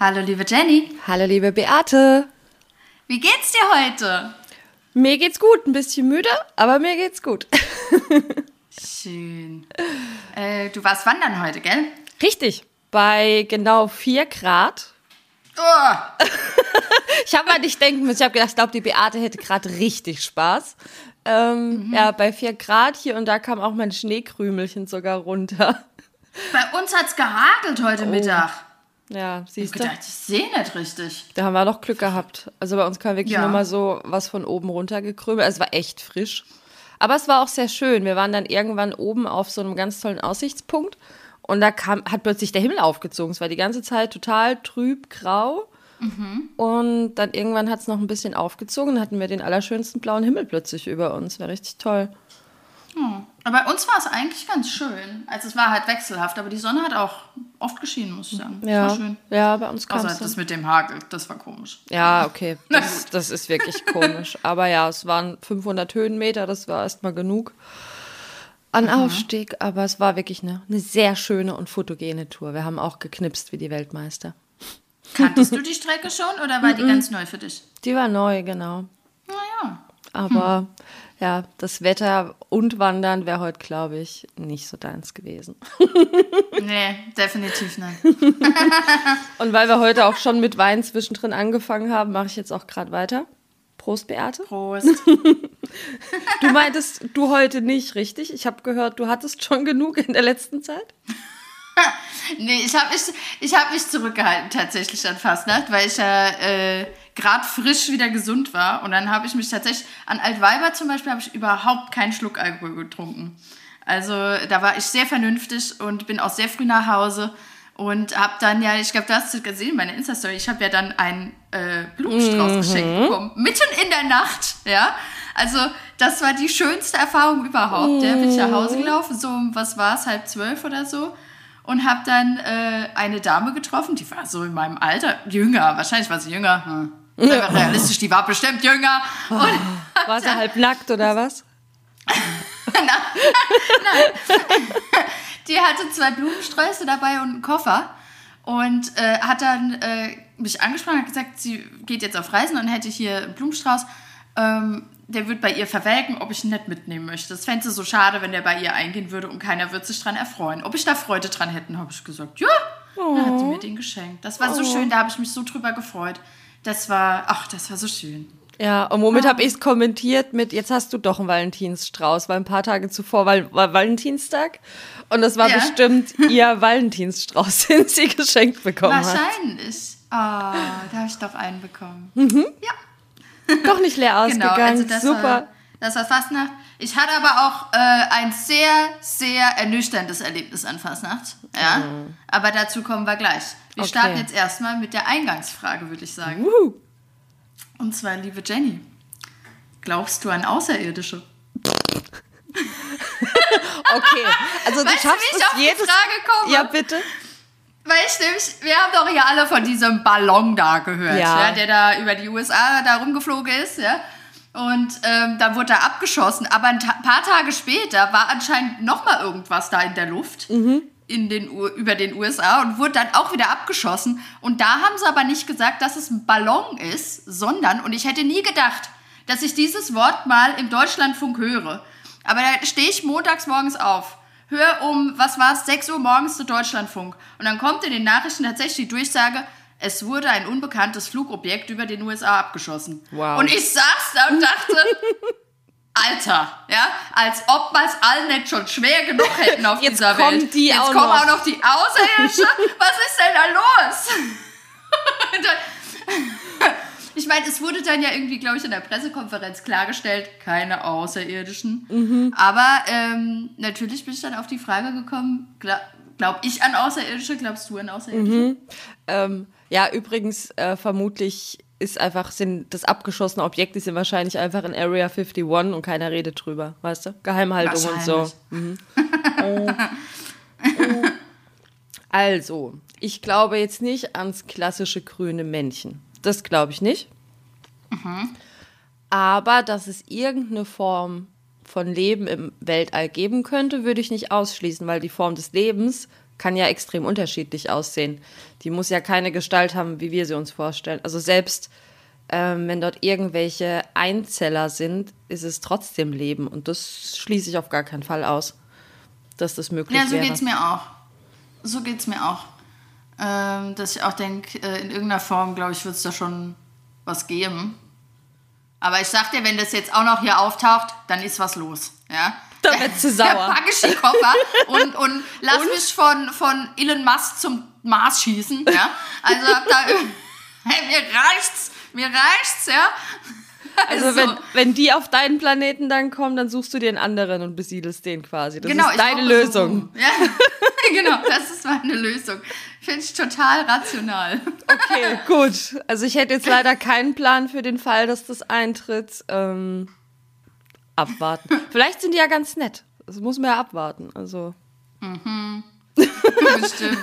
Hallo, liebe Jenny. Hallo, liebe Beate. Wie geht's dir heute? Mir geht's gut, ein bisschen müde, aber mir geht's gut. Schön. Äh, du warst wandern heute, gell? Richtig, bei genau 4 Grad. Oh. ich habe mal nicht denken müssen, ich habe gedacht, ich glaube, die Beate hätte gerade richtig Spaß. Ähm, mhm. Ja, bei 4 Grad hier und da kam auch mein Schneekrümelchen sogar runter. Bei uns hat's gehagelt heute oh. Mittag. Ja, siehst du. Ich gedacht, ich sehe nicht richtig. Da haben wir noch Glück gehabt. Also bei uns kam wirklich ja. nur mal so was von oben runter gekrümelt. Also es war echt frisch. Aber es war auch sehr schön. Wir waren dann irgendwann oben auf so einem ganz tollen Aussichtspunkt und da kam, hat plötzlich der Himmel aufgezogen. Es war die ganze Zeit total trüb, grau. Mhm. Und dann irgendwann hat es noch ein bisschen aufgezogen. Hatten wir den allerschönsten blauen Himmel plötzlich über uns. War richtig toll. Hm. Aber bei uns war es eigentlich ganz schön. Also es war halt wechselhaft, aber die Sonne hat auch oft geschienen, muss ich sagen. Ja, schön. ja bei uns kam es. das mit dem Hagel, das war komisch. Ja, okay. Das, das ist wirklich komisch. Aber ja, es waren 500 Höhenmeter, das war erstmal genug an mhm. Aufstieg. Aber es war wirklich eine, eine sehr schöne und fotogene Tour. Wir haben auch geknipst wie die Weltmeister. Kanntest du die Strecke schon oder war die ganz neu für dich? Die war neu, genau. Naja. Aber hm ja, das Wetter und Wandern wäre heute, glaube ich, nicht so deins gewesen. nee, definitiv nicht. und weil wir heute auch schon mit Wein zwischendrin angefangen haben, mache ich jetzt auch gerade weiter. Prost, Beate. Prost. du meintest du heute nicht, richtig? Ich habe gehört, du hattest schon genug in der letzten Zeit. nee, ich habe mich, ich hab mich zurückgehalten tatsächlich an Fastnacht, weil ich ja äh, gerade frisch wieder gesund war. Und dann habe ich mich tatsächlich, an Altweiber zum Beispiel, habe ich überhaupt keinen Schluck Alkohol getrunken. Also da war ich sehr vernünftig und bin auch sehr früh nach Hause und habe dann ja, ich glaube, du hast es gesehen, meine Insta-Story, ich habe ja dann einen äh, Blumenstrauß mhm. geschenkt bekommen, mitten in der Nacht, ja. Also das war die schönste Erfahrung überhaupt. Mhm. Ja, bin ich nach Hause mhm. gelaufen, so was war es, halb zwölf oder so und habe dann äh, eine Dame getroffen, die war so in meinem Alter, jünger, wahrscheinlich war sie jünger, hm. Ja. realistisch, die war bestimmt jünger. Oh, war sie halb nackt oder was? nein, nein. Die hatte zwei Blumensträuße dabei und einen Koffer und äh, hat dann äh, mich angesprochen und gesagt, sie geht jetzt auf Reisen und hätte hier einen Blumenstrauß. Ähm, der wird bei ihr verwelken, ob ich ihn nicht mitnehmen möchte. Das fände sie so schade, wenn der bei ihr eingehen würde und keiner würde sich dran erfreuen. Ob ich da Freude dran hätte, habe ich gesagt, ja. Oh. Dann hat sie mir den geschenkt. Das war oh. so schön, da habe ich mich so drüber gefreut. Das war, ach, das war so schön. Ja, und womit ah. habe ich es kommentiert mit, jetzt hast du doch einen Valentinsstrauß, weil ein paar Tage zuvor war, war Valentinstag und das war ja. bestimmt ihr Valentinsstrauß, den sie geschenkt bekommen Wahrscheinlich. hat. Wahrscheinlich. Oh, da habe ich doch einen bekommen. Mhm. Ja. Doch nicht leer ausgegangen. Genau, also das Super. War, das war Fastnacht. Ich hatte aber auch äh, ein sehr, sehr ernüchterndes Erlebnis an Fastnacht. Ja? Mhm. Aber dazu kommen wir gleich. Wir okay. starten jetzt erstmal mit der Eingangsfrage, würde ich sagen. Uhu. Und zwar, liebe Jenny, glaubst du an Außerirdische? okay, also du schaffst du, wie ich auf jedes... die Frage komme? Ja, bitte. Weil ich nämlich, wir haben doch hier alle von diesem Ballon da gehört, ja. ja der da über die USA da rumgeflogen ist, ja. Und ähm, dann wurde er abgeschossen. Aber ein paar Tage später war anscheinend noch mal irgendwas da in der Luft. Mhm in den, über den USA und wurde dann auch wieder abgeschossen. Und da haben sie aber nicht gesagt, dass es ein Ballon ist, sondern, und ich hätte nie gedacht, dass ich dieses Wort mal im Deutschlandfunk höre. Aber da stehe ich montags morgens auf, höre um, was war es, 6 Uhr morgens zu Deutschlandfunk. Und dann kommt in den Nachrichten tatsächlich die Durchsage, es wurde ein unbekanntes Flugobjekt über den USA abgeschossen. Wow. Und ich saß da und dachte, Alter, ja, als ob wir es allen nicht schon schwer genug hätten auf Jetzt dieser kommen Welt. Die Jetzt auch kommen noch. auch noch die Außerirdischen. Was ist denn da los? ich meine, es wurde dann ja irgendwie, glaube ich, in der Pressekonferenz klargestellt, keine Außerirdischen. Mhm. Aber ähm, natürlich bin ich dann auf die Frage gekommen, glaub, glaub ich an Außerirdische, glaubst du an Außerirdische? Mhm. Ähm, ja, übrigens äh, vermutlich ist einfach, sind das abgeschossene Objekte sind wahrscheinlich einfach in Area 51 und keiner redet drüber, weißt du? Geheimhaltung und so. Mhm. Oh. Also, ich glaube jetzt nicht ans klassische grüne Männchen. Das glaube ich nicht. Mhm. Aber dass es irgendeine Form von Leben im Weltall geben könnte, würde ich nicht ausschließen, weil die Form des Lebens kann ja extrem unterschiedlich aussehen. Die muss ja keine Gestalt haben, wie wir sie uns vorstellen. Also selbst ähm, wenn dort irgendwelche Einzeller sind, ist es trotzdem Leben. Und das schließe ich auf gar keinen Fall aus, dass das möglich wäre. Ja, so geht es mir auch. So geht es mir auch. Ähm, dass ich auch denke, äh, in irgendeiner Form, glaube ich, wird es da schon was geben. Aber ich sag dir, wenn das jetzt auch noch hier auftaucht, dann ist was los. Ja? Da wird zu sauer. Da packe ich die Koffer und, und lass und? mich von, von Elon Musk zum Mars schießen. Ja? Also hab da, hey, mir reicht's, mir reicht's, ja. Also, also, wenn, wenn die auf deinen Planeten dann kommen, dann suchst du dir einen anderen und besiedelst den quasi. Das genau, ist deine Lösung. Ja, genau, das ist meine Lösung. Finde ich total rational. Okay, gut. Also ich hätte jetzt leider keinen Plan für den Fall, dass das eintritt. Ähm, abwarten. Vielleicht sind die ja ganz nett. Das muss man ja abwarten. Also. Mhm. Bestimmt.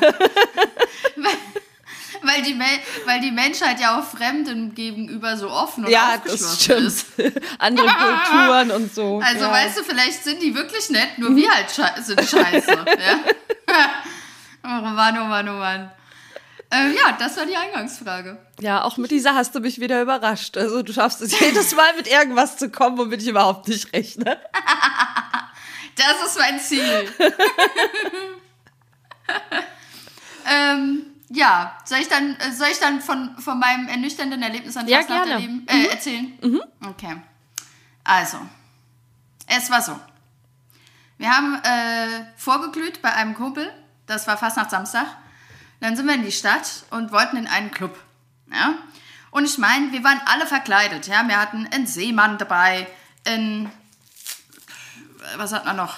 Weil, die, weil die Menschheit ja auch Fremden gegenüber so offen und ja, aufgeschlossen ist. Andere Kulturen und so. Also ja. weißt du, vielleicht sind die wirklich nett, nur wir halt sche sind scheiße. ja? oh Mann, oh Mann, oh Mann. Äh, ja, das war die Eingangsfrage. Ja, auch mit dieser hast du mich wieder überrascht. Also du schaffst es jedes Mal mit irgendwas zu kommen, womit ich überhaupt nicht rechne. das ist mein Ziel. ähm, ja, soll ich dann, äh, soll ich dann von, von meinem ernüchternden Erlebnis an ja, gerne. Erleben, äh, mhm. erzählen? Mhm. Okay. Also, es war so. Wir haben äh, vorgeglüht bei einem Kumpel, das war fast nach Samstag. Dann sind wir in die Stadt und wollten in einen Club. Ja? Und ich meine, wir waren alle verkleidet. Ja? Wir hatten einen Seemann dabei, einen, was hat man noch?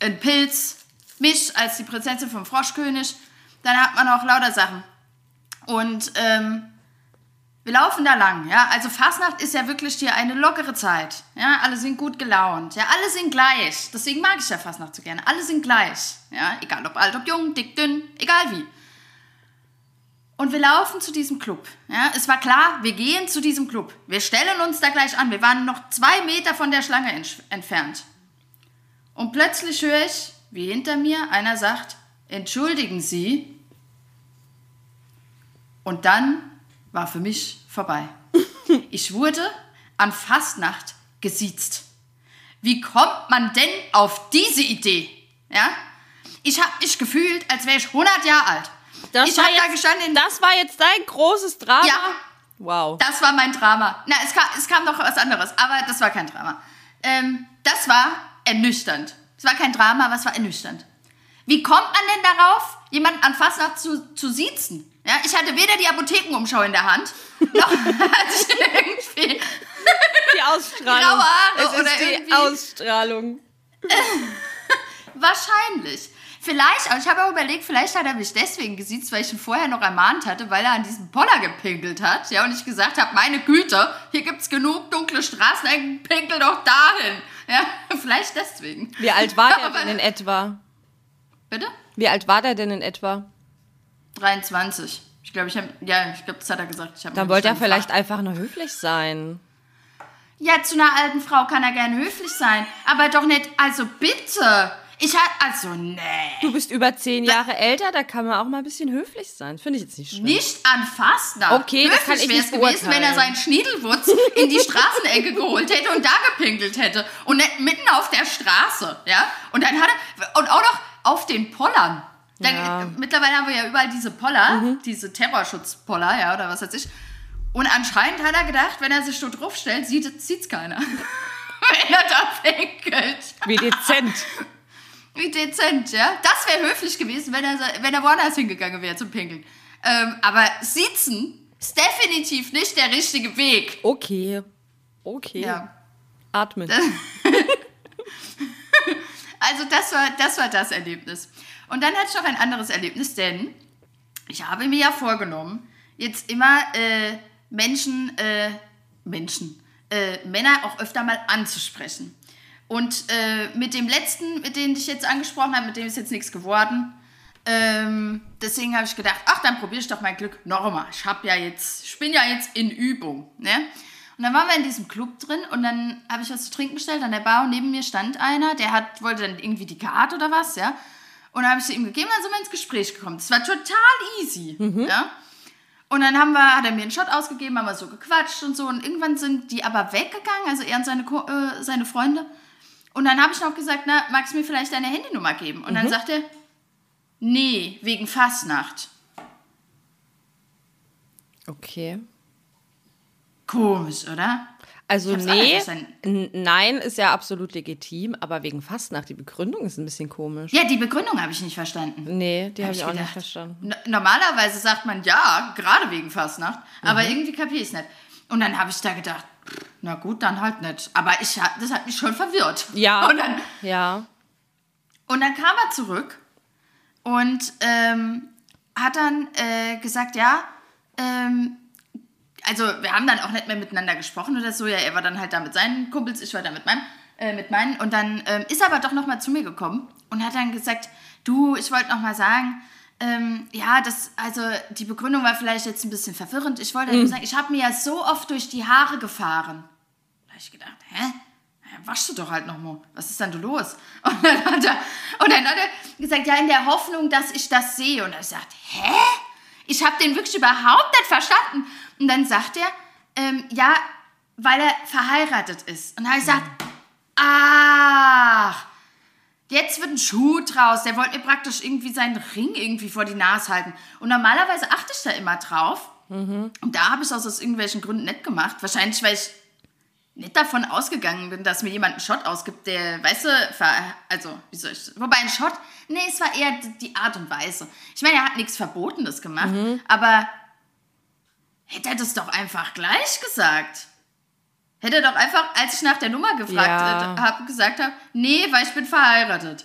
Ein Pilz, mich als die Prinzessin vom Froschkönig dann hat man auch lauter Sachen. Und ähm, wir laufen da lang, ja. Also Fastnacht ist ja wirklich hier eine lockere Zeit. Ja, alle sind gut gelaunt. Ja, alle sind gleich. Deswegen mag ich ja Fastnacht so gerne. Alle sind gleich. Ja, egal ob alt, ob jung, dick, dünn, egal wie. Und wir laufen zu diesem Club. Ja, es war klar, wir gehen zu diesem Club. Wir stellen uns da gleich an. Wir waren noch zwei Meter von der Schlange entfernt. Und plötzlich höre ich, wie hinter mir einer sagt, entschuldigen Sie, und dann war für mich vorbei. Ich wurde an Fastnacht gesiezt. Wie kommt man denn auf diese Idee? Ja? Ich habe mich gefühlt, als wäre ich 100 Jahre alt. Das ich war da gestanden. Das war jetzt dein großes Drama? Ja. Wow. Das war mein Drama. Na, es kam, es kam noch was anderes, aber das war kein Drama. Ähm, das war ernüchternd. Es war kein Drama, aber es war ernüchternd. Wie kommt man denn darauf, jemanden an Fastnacht zu, zu siezen? Ja, ich hatte weder die Apothekenumschau in der Hand, noch hatte ich irgendwie die Ausstrahlung. Graue Haare es ist die irgendwie. Ausstrahlung. Wahrscheinlich. Vielleicht, aber ich habe auch überlegt, vielleicht hat er mich deswegen gesiezt, weil ich ihn vorher noch ermahnt hatte, weil er an diesem Poller gepinkelt hat. Ja, und ich gesagt habe, meine Güte, hier gibt es genug dunkle Straßen, pinkel doch dahin. Ja, vielleicht deswegen. Wie alt war der denn in etwa? Bitte? Wie alt war der denn in etwa? 23. Ich glaube, ich habe, ja, ich glaube, das hat er gesagt. Dann wollte er vielleicht einfach nur höflich sein. Ja, zu einer alten Frau kann er gerne höflich sein, aber doch nicht, also bitte. Ich hatte, also, nee. Du bist über zehn Jahre da, älter, da kann man auch mal ein bisschen höflich sein. Finde ich jetzt nicht schlimm. Nicht an Fastnacht. Okay, höflich das kann ich nicht gewesen, wenn er seinen Schniedelwurz in die Straßenecke geholt hätte und da gepinkelt hätte. Und nicht mitten auf der Straße, ja. Und dann hat er, und auch noch auf den Pollern. Dann, ja. Mittlerweile haben wir ja überall diese Poller, mhm. diese Terrorschutzpoller, ja, oder was weiß ich. Und anscheinend hat er gedacht, wenn er sich so draufstellt, sieht es keiner. wenn er da pinkelt. Wie dezent. Wie dezent, ja. Das wäre höflich gewesen, wenn er, wenn er woanders hingegangen wäre zum Pinkeln. Ähm, aber sitzen ist definitiv nicht der richtige Weg. Okay. Okay. Ja. Atmen. also das war, das war das Erlebnis. Und dann hatte ich noch ein anderes Erlebnis, denn ich habe mir ja vorgenommen, jetzt immer äh, Menschen, äh, Menschen, äh, Männer auch öfter mal anzusprechen. Und äh, mit dem letzten, mit dem ich jetzt angesprochen habe, mit dem ist jetzt nichts geworden. Ähm, deswegen habe ich gedacht, ach, dann probiere ich doch mein Glück nochmal. Ich habe ja jetzt, ich bin ja jetzt in Übung. Ne? Und dann waren wir in diesem Club drin und dann habe ich was zu trinken gestellt an der Bar und neben mir stand einer, der hat, wollte dann irgendwie die Karte oder was, ja. Und dann habe ich sie ihm gegeben, dann sind wir ins Gespräch gekommen. Das war total easy. Mhm. Ja? Und dann haben wir, hat er mir einen Shot ausgegeben, haben wir so gequatscht und so. Und irgendwann sind die aber weggegangen, also er und seine, äh, seine Freunde. Und dann habe ich noch gesagt, na, magst du mir vielleicht deine Handynummer geben? Und mhm. dann sagt er, nee, wegen Fastnacht. Okay. Komisch, oder? Also nee, nein ist ja absolut legitim, aber wegen Fastnacht, die Begründung ist ein bisschen komisch. Ja, die Begründung habe ich nicht verstanden. Nee, die habe hab ich auch gedacht. nicht verstanden. Normalerweise sagt man ja, gerade wegen Fastnacht, mhm. aber irgendwie kapiere ich es nicht. Und dann habe ich da gedacht, na gut, dann halt nicht. Aber ich, das hat mich schon verwirrt. Ja, und dann, ja. Und dann kam er zurück und ähm, hat dann äh, gesagt, ja, ähm, also wir haben dann auch nicht mehr miteinander gesprochen oder so. Ja, er war dann halt da mit seinen Kumpels, ich war da mit meinem, äh, mit meinen. Und dann ähm, ist er aber doch noch mal zu mir gekommen und hat dann gesagt, du, ich wollte noch mal sagen, ähm, ja, das, also die Begründung war vielleicht jetzt ein bisschen verwirrend. Ich wollte mhm. sagen, ich habe mir ja so oft durch die Haare gefahren. Da habe ich gedacht, hä? Ja, wasch du doch halt noch mal. Was ist denn da los? Und dann, hat er, und dann hat er gesagt, ja, in der Hoffnung, dass ich das sehe. Und er sagt, hä? Ich habe den wirklich überhaupt nicht verstanden. Und dann sagt er, ähm, ja, weil er verheiratet ist. Und dann habe ich gesagt, ach, jetzt wird ein Schuh draus. Der wollte mir praktisch irgendwie seinen Ring irgendwie vor die Nase halten. Und normalerweise achte ich da immer drauf. Mhm. Und da habe ich es aus irgendwelchen Gründen nicht gemacht. Wahrscheinlich, weil ich nicht davon ausgegangen bin, dass mir jemand einen Shot ausgibt, der, weißt du, also, wie soll ich, wobei ein Shot, nee, es war eher die Art und Weise. Ich meine, er hat nichts Verbotenes gemacht, mhm. aber hätte er das doch einfach gleich gesagt. Hätte er doch einfach, als ich nach der Nummer gefragt ja. habe, gesagt habe, nee, weil ich bin verheiratet.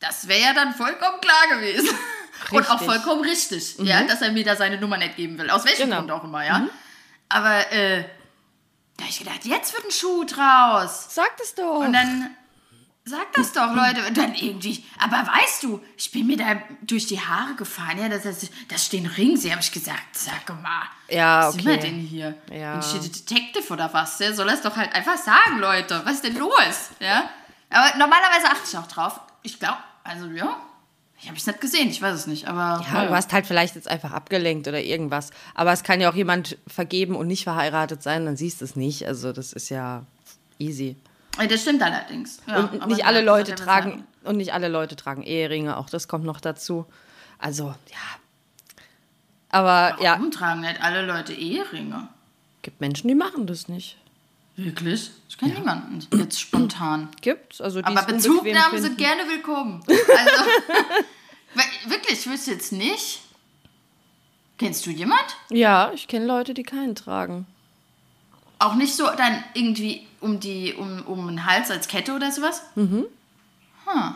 Das wäre ja dann vollkommen klar gewesen. Richtig. Und auch vollkommen richtig, mhm. ja, dass er mir da seine Nummer nicht geben will. Aus welchem genau. Grund auch immer, ja. Mhm. Aber äh, da habe ich gedacht, jetzt wird ein Schuh draus. Sag das doch. Und dann sag das doch, Leute. Und dann irgendwie, aber weißt du, ich bin mir da durch die Haare gefahren. Ja, das, das, das stehen Rings. habe ich gesagt, sag mal. Ja, was okay. sind wir denn hier? Ja. Bin ich hier Detective oder was? Der soll das doch halt einfach sagen, Leute. Was ist denn los? Ja. Aber normalerweise achte ich auch drauf. Ich glaube, also ja, ich habe es nicht gesehen, ich weiß es nicht, aber. Ja, ja, du hast halt vielleicht jetzt einfach abgelenkt oder irgendwas. Aber es kann ja auch jemand vergeben und nicht verheiratet sein, dann siehst du es nicht. Also das ist ja easy. Das stimmt allerdings. Ja, und nicht alle Leute tragen und nicht alle Leute tragen Eheringe, auch das kommt noch dazu. Also, ja. Aber Warum ja. tragen nicht alle Leute Eheringe? Gibt Menschen, die machen das nicht. Wirklich? Ich kenne ja. niemanden jetzt spontan. Gibt's, also Aber Bezugnahmen sind gerne willkommen. Also, wirklich, ich wüsste jetzt nicht. Kennst du jemand? Ja, ich kenne Leute, die keinen tragen. Auch nicht so dann irgendwie um, die, um, um den Hals als Kette oder sowas? Mhm. Hm.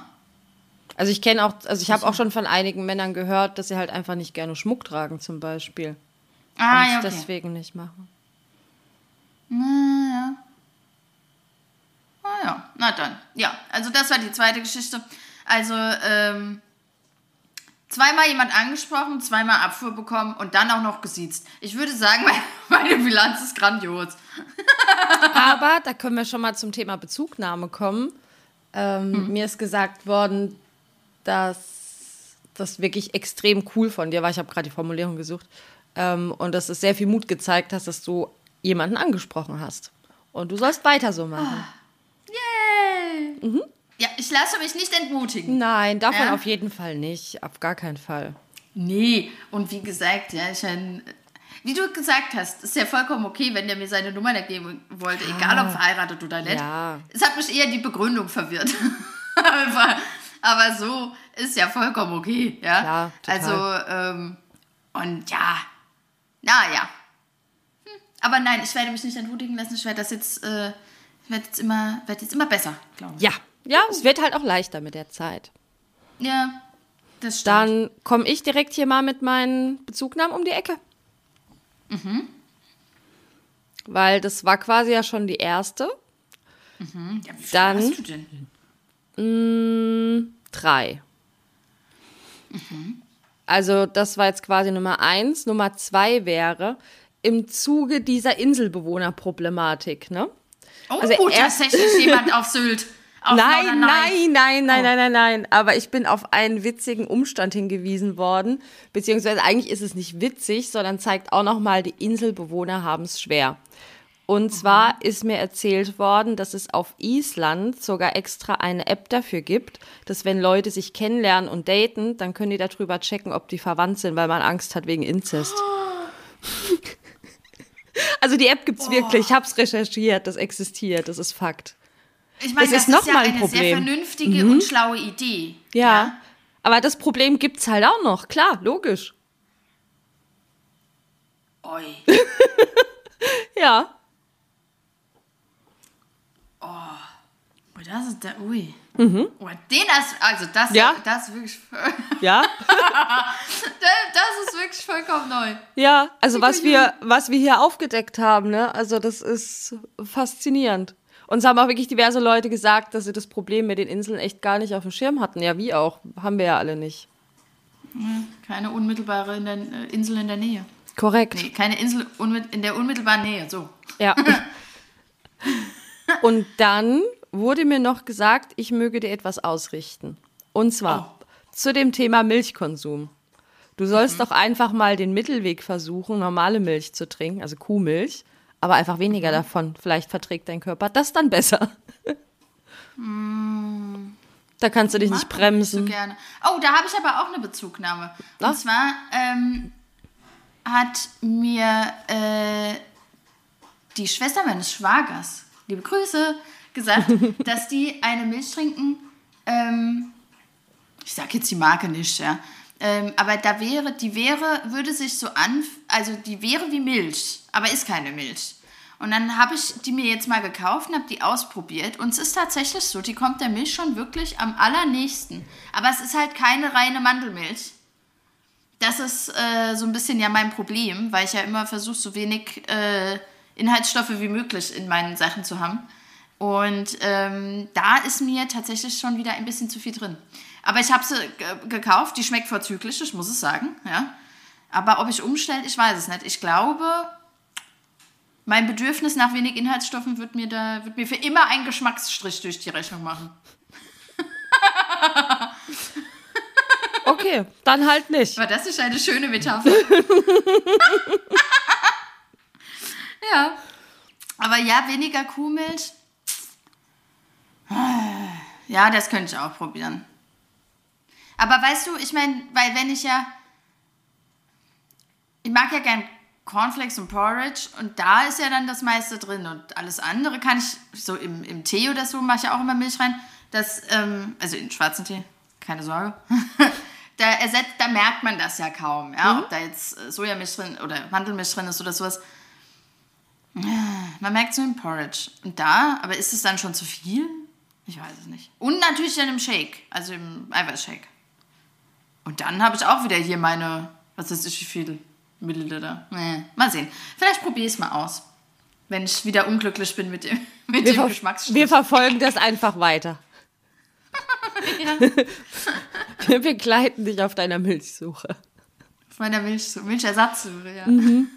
Also ich kenne auch, also ich habe auch schon von einigen Männern gehört, dass sie halt einfach nicht gerne Schmuck tragen zum Beispiel. Ah, und ja, okay. deswegen nicht machen. Na ja. Ah ja, na dann. Ja, also das war die zweite Geschichte. Also, ähm, zweimal jemand angesprochen, zweimal Abfuhr bekommen und dann auch noch gesiezt. Ich würde sagen, meine Bilanz ist grandios. Aber da können wir schon mal zum Thema Bezugnahme kommen. Ähm, mhm. Mir ist gesagt worden, dass das wirklich extrem cool von dir war. Ich habe gerade die Formulierung gesucht. Ähm, und dass es sehr viel Mut gezeigt hast, dass du jemanden angesprochen hast. Und du sollst weiter so machen. Oh. Yay! Mhm. Ja, ich lasse mich nicht entmutigen. Nein, davon ja? auf jeden Fall nicht. Auf gar keinen Fall. Nee, und wie gesagt, ja, ich meine, wie du gesagt hast, ist ja vollkommen okay, wenn der mir seine Nummer nicht geben wollte, ja. egal ob verheiratet oder nicht. Ja. Es hat mich eher die Begründung verwirrt. aber, aber, so ist ja vollkommen okay, ja. Klar, total. Also, ähm, und ja, naja. Hm. Aber nein, ich werde mich nicht entmutigen lassen. Ich werde das jetzt, äh, werde jetzt immer, werde jetzt immer besser, glaube ich. Ja, ja, es wird halt auch leichter mit der Zeit. Ja, das stimmt. Dann komme ich direkt hier mal mit meinen Bezugnahmen um die Ecke. Mhm. Weil das war quasi ja schon die erste. Mhm. Ja, wie Dann, hast du denn? Mh, mm, drei. Mhm. Also das war jetzt quasi Nummer eins. Nummer zwei wäre im Zuge dieser Inselbewohnerproblematik, ne? Oh, also tatsächlich jemand auf Sylt. Nein, nein, nein, nein, nein, oh. nein, nein, nein. Aber ich bin auf einen witzigen Umstand hingewiesen worden. Beziehungsweise eigentlich ist es nicht witzig, sondern zeigt auch nochmal, die Inselbewohner haben es schwer. Und mhm. zwar ist mir erzählt worden, dass es auf Island sogar extra eine App dafür gibt, dass wenn Leute sich kennenlernen und daten, dann können die darüber checken, ob die verwandt sind, weil man Angst hat wegen Inzest. Oh. also die App gibt's oh. wirklich. Ich hab's recherchiert, das existiert, das ist Fakt. Ich meine, das, das ist, ist ja ein eine sehr vernünftige mhm. und schlaue Idee. Ja, ja. aber das Problem gibt es halt auch noch. Klar, logisch. Oi. ja. Oh. oh. Das ist der. Ui. Mhm. Oh, den ist, also das, ja. das ist wirklich. Ja. das ist wirklich vollkommen neu. Ja, also was wir, was wir hier aufgedeckt haben, ne? Also das ist faszinierend. Und es haben auch wirklich diverse Leute gesagt, dass sie das Problem mit den Inseln echt gar nicht auf dem Schirm hatten. Ja, wie auch. Haben wir ja alle nicht. Keine unmittelbare in der, äh, Insel in der Nähe. Korrekt. Nee, keine Insel in der unmittelbaren Nähe, so. Ja. Und dann wurde mir noch gesagt, ich möge dir etwas ausrichten. Und zwar oh. zu dem Thema Milchkonsum. Du sollst mhm. doch einfach mal den Mittelweg versuchen, normale Milch zu trinken, also Kuhmilch aber einfach weniger mhm. davon. Vielleicht verträgt dein Körper das dann besser. Mm. Da kannst du dich nicht bremsen. Nicht so gerne. Oh, da habe ich aber auch eine Bezugnahme. Und zwar ähm, hat mir äh, die Schwester meines Schwagers, liebe Grüße, gesagt, dass die eine Milch trinken. Ähm, ich sage jetzt die Marke nicht, ja. Ähm, aber da wäre, die wäre, würde sich so an, also die wäre wie Milch, aber ist keine Milch. Und dann habe ich die mir jetzt mal gekauft und habe die ausprobiert. Und es ist tatsächlich so, die kommt der Milch schon wirklich am allernächsten. Aber es ist halt keine reine Mandelmilch. Das ist äh, so ein bisschen ja mein Problem, weil ich ja immer versuche, so wenig äh, Inhaltsstoffe wie möglich in meinen Sachen zu haben. Und ähm, da ist mir tatsächlich schon wieder ein bisschen zu viel drin. Aber ich habe sie gekauft, die schmeckt vorzüglich, ich muss es sagen. Ja. Aber ob ich umstelle, ich weiß es nicht. Ich glaube, mein Bedürfnis nach wenig Inhaltsstoffen wird mir, da, wird mir für immer einen Geschmacksstrich durch die Rechnung machen. Okay, dann halt nicht. Aber das ist eine schöne Metapher. ja. Aber ja, weniger Kuhmilch. Ja, das könnte ich auch probieren. Aber weißt du, ich meine, weil wenn ich ja. Ich mag ja gern Cornflakes und Porridge und da ist ja dann das meiste drin und alles andere kann ich, so im, im Tee oder so mache ich auch immer Milch rein. Das, ähm, also in schwarzen Tee, keine Sorge. da, ersetzt, da merkt man das ja kaum, ja, mhm. ob da jetzt äh, Sojamilch drin oder Mandelmilch drin ist oder sowas. Man merkt so im Porridge. Und da, aber ist es dann schon zu viel? Ich weiß es nicht. Und natürlich dann im Shake, also im Eiweißshake. Und dann habe ich auch wieder hier meine, was weiß ich, wie viel Milliliter. Nee, mal sehen. Vielleicht probiere ich es mal aus. Wenn ich wieder unglücklich bin mit dem, mit wir dem Geschmacksstoff. Wir verfolgen das einfach weiter. wir begleiten dich auf deiner Milchsuche. Auf meiner Milch, Milchersatzsuche, ja. Mhm.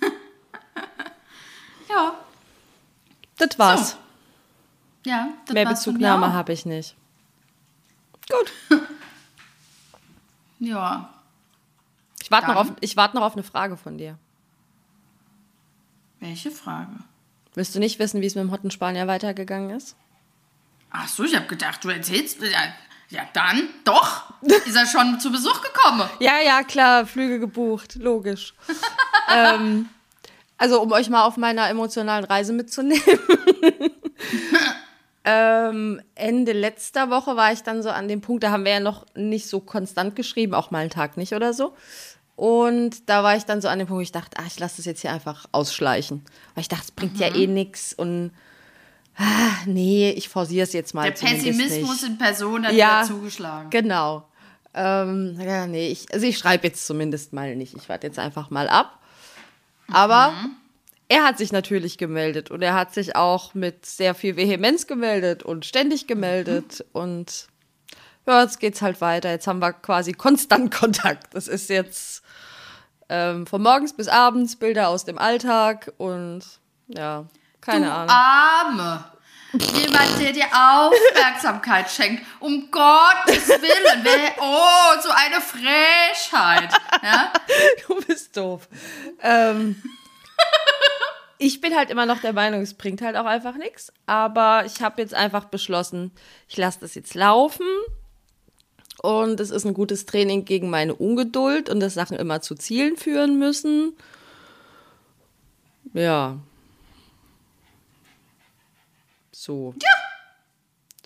ja. Das war's. So. Ja, das Mehr Bezugnahme habe ich nicht. Gut. Ja. Ich warte noch, auf, wart noch auf eine Frage von dir. Welche Frage? Willst du nicht wissen, wie es mit dem Hotten Spanier weitergegangen ist? Ach so, ich habe gedacht, du erzählst. Ja, ja, dann doch. Ist er schon zu Besuch gekommen? Ja, ja, klar, Flüge gebucht, logisch. ähm, also, um euch mal auf meiner emotionalen Reise mitzunehmen. Ähm, Ende letzter Woche war ich dann so an dem Punkt, da haben wir ja noch nicht so konstant geschrieben, auch mal einen Tag nicht oder so. Und da war ich dann so an dem Punkt, wo ich dachte, ach, ich lasse das jetzt hier einfach ausschleichen. Weil ich dachte, es bringt mhm. ja eh nichts und ah, nee, ich forciere es jetzt mal. Der Pessimismus in Person hat ja zugeschlagen. Genau. Ähm, ja, nee, ich, also ich schreibe jetzt zumindest mal nicht. Ich warte jetzt einfach mal ab. Aber mhm er hat sich natürlich gemeldet und er hat sich auch mit sehr viel Vehemenz gemeldet und ständig gemeldet mhm. und ja, jetzt geht's halt weiter. Jetzt haben wir quasi konstant Kontakt. Das ist jetzt ähm, von morgens bis abends Bilder aus dem Alltag und ja, keine du Ahnung. Arme. Jemand, der dir Aufmerksamkeit schenkt. Um Gottes Willen. Wer, oh, so eine Frechheit. Ja? Du bist doof. Ähm, ich bin halt immer noch der Meinung, es bringt halt auch einfach nichts. Aber ich habe jetzt einfach beschlossen, ich lasse das jetzt laufen. Und es ist ein gutes Training gegen meine Ungeduld und dass Sachen immer zu Zielen führen müssen. Ja. So. Ja.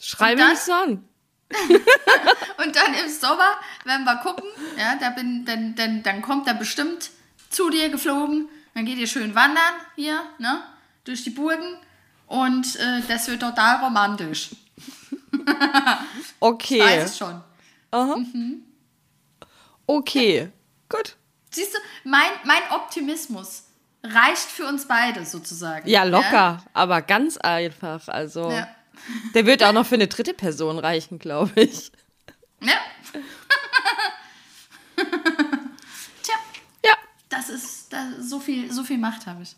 Schreibe ich so an. und dann im Sommer werden wir gucken, ja, da bin, dann, dann, dann kommt er bestimmt zu dir geflogen dann geht ihr schön wandern hier, ne? Durch die Burgen. Und äh, das wird total romantisch. okay. Ich weiß es schon. Aha. Mhm. Okay, gut. Siehst du, mein, mein Optimismus reicht für uns beide sozusagen. Ja, locker, ja? aber ganz einfach. Also, ja. der wird auch noch für eine dritte Person reichen, glaube ich. Ja. das ist, das, so, viel, so viel Macht habe ich.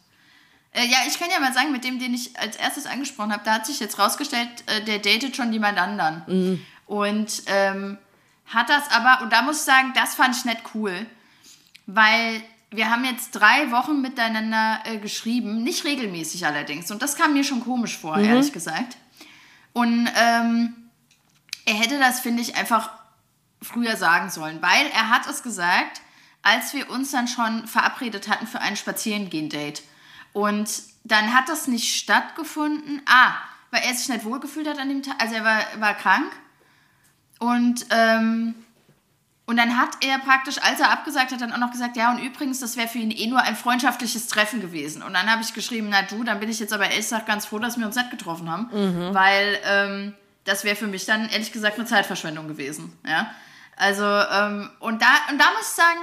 Äh, ja, ich kann ja mal sagen, mit dem, den ich als erstes angesprochen habe, da hat sich jetzt rausgestellt, äh, der datet schon jemand anderen. Mhm. Und ähm, hat das aber, und da muss ich sagen, das fand ich nicht cool, weil wir haben jetzt drei Wochen miteinander äh, geschrieben, nicht regelmäßig allerdings. Und das kam mir schon komisch vor, mhm. ehrlich gesagt. Und ähm, er hätte das, finde ich, einfach früher sagen sollen, weil er hat es gesagt, als wir uns dann schon verabredet hatten für ein Spazierengehen-Date. Und dann hat das nicht stattgefunden. Ah, weil er sich nicht wohlgefühlt hat an dem Tag. Also er war, war krank. Und, ähm, und dann hat er praktisch, als er abgesagt hat, dann auch noch gesagt, ja, und übrigens, das wäre für ihn eh nur ein freundschaftliches Treffen gewesen. Und dann habe ich geschrieben, na du, dann bin ich jetzt aber ehrlich gesagt ganz froh, dass wir uns nicht getroffen haben. Mhm. Weil ähm, das wäre für mich dann ehrlich gesagt eine Zeitverschwendung gewesen. Ja. Also, ähm, und, da, und da muss ich sagen,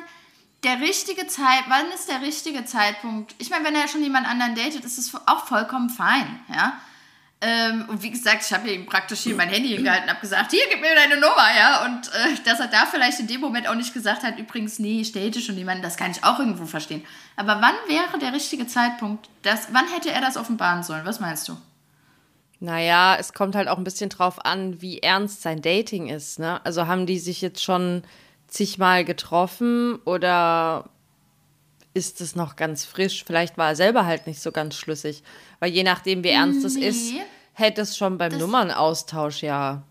der richtige Zeit, wann ist der richtige Zeitpunkt? Ich meine, wenn er schon jemand anderen datet, ist es auch vollkommen fein, ja. Ähm, und wie gesagt, ich habe ihm praktisch hier mein Handy hingehalten und habe gesagt, hier, gib mir deine Nummer, ja. Und äh, dass er da vielleicht in dem Moment auch nicht gesagt hat, übrigens, nee, ich date schon jemanden, das kann ich auch irgendwo verstehen. Aber wann wäre der richtige Zeitpunkt? Das, wann hätte er das offenbaren sollen? Was meinst du? Naja, es kommt halt auch ein bisschen drauf an, wie ernst sein Dating ist, ne? Also haben die sich jetzt schon zigmal getroffen oder ist es noch ganz frisch? Vielleicht war er selber halt nicht so ganz schlüssig. Weil je nachdem, wie ernst es ist, hätte es schon beim Nummernaustausch ja.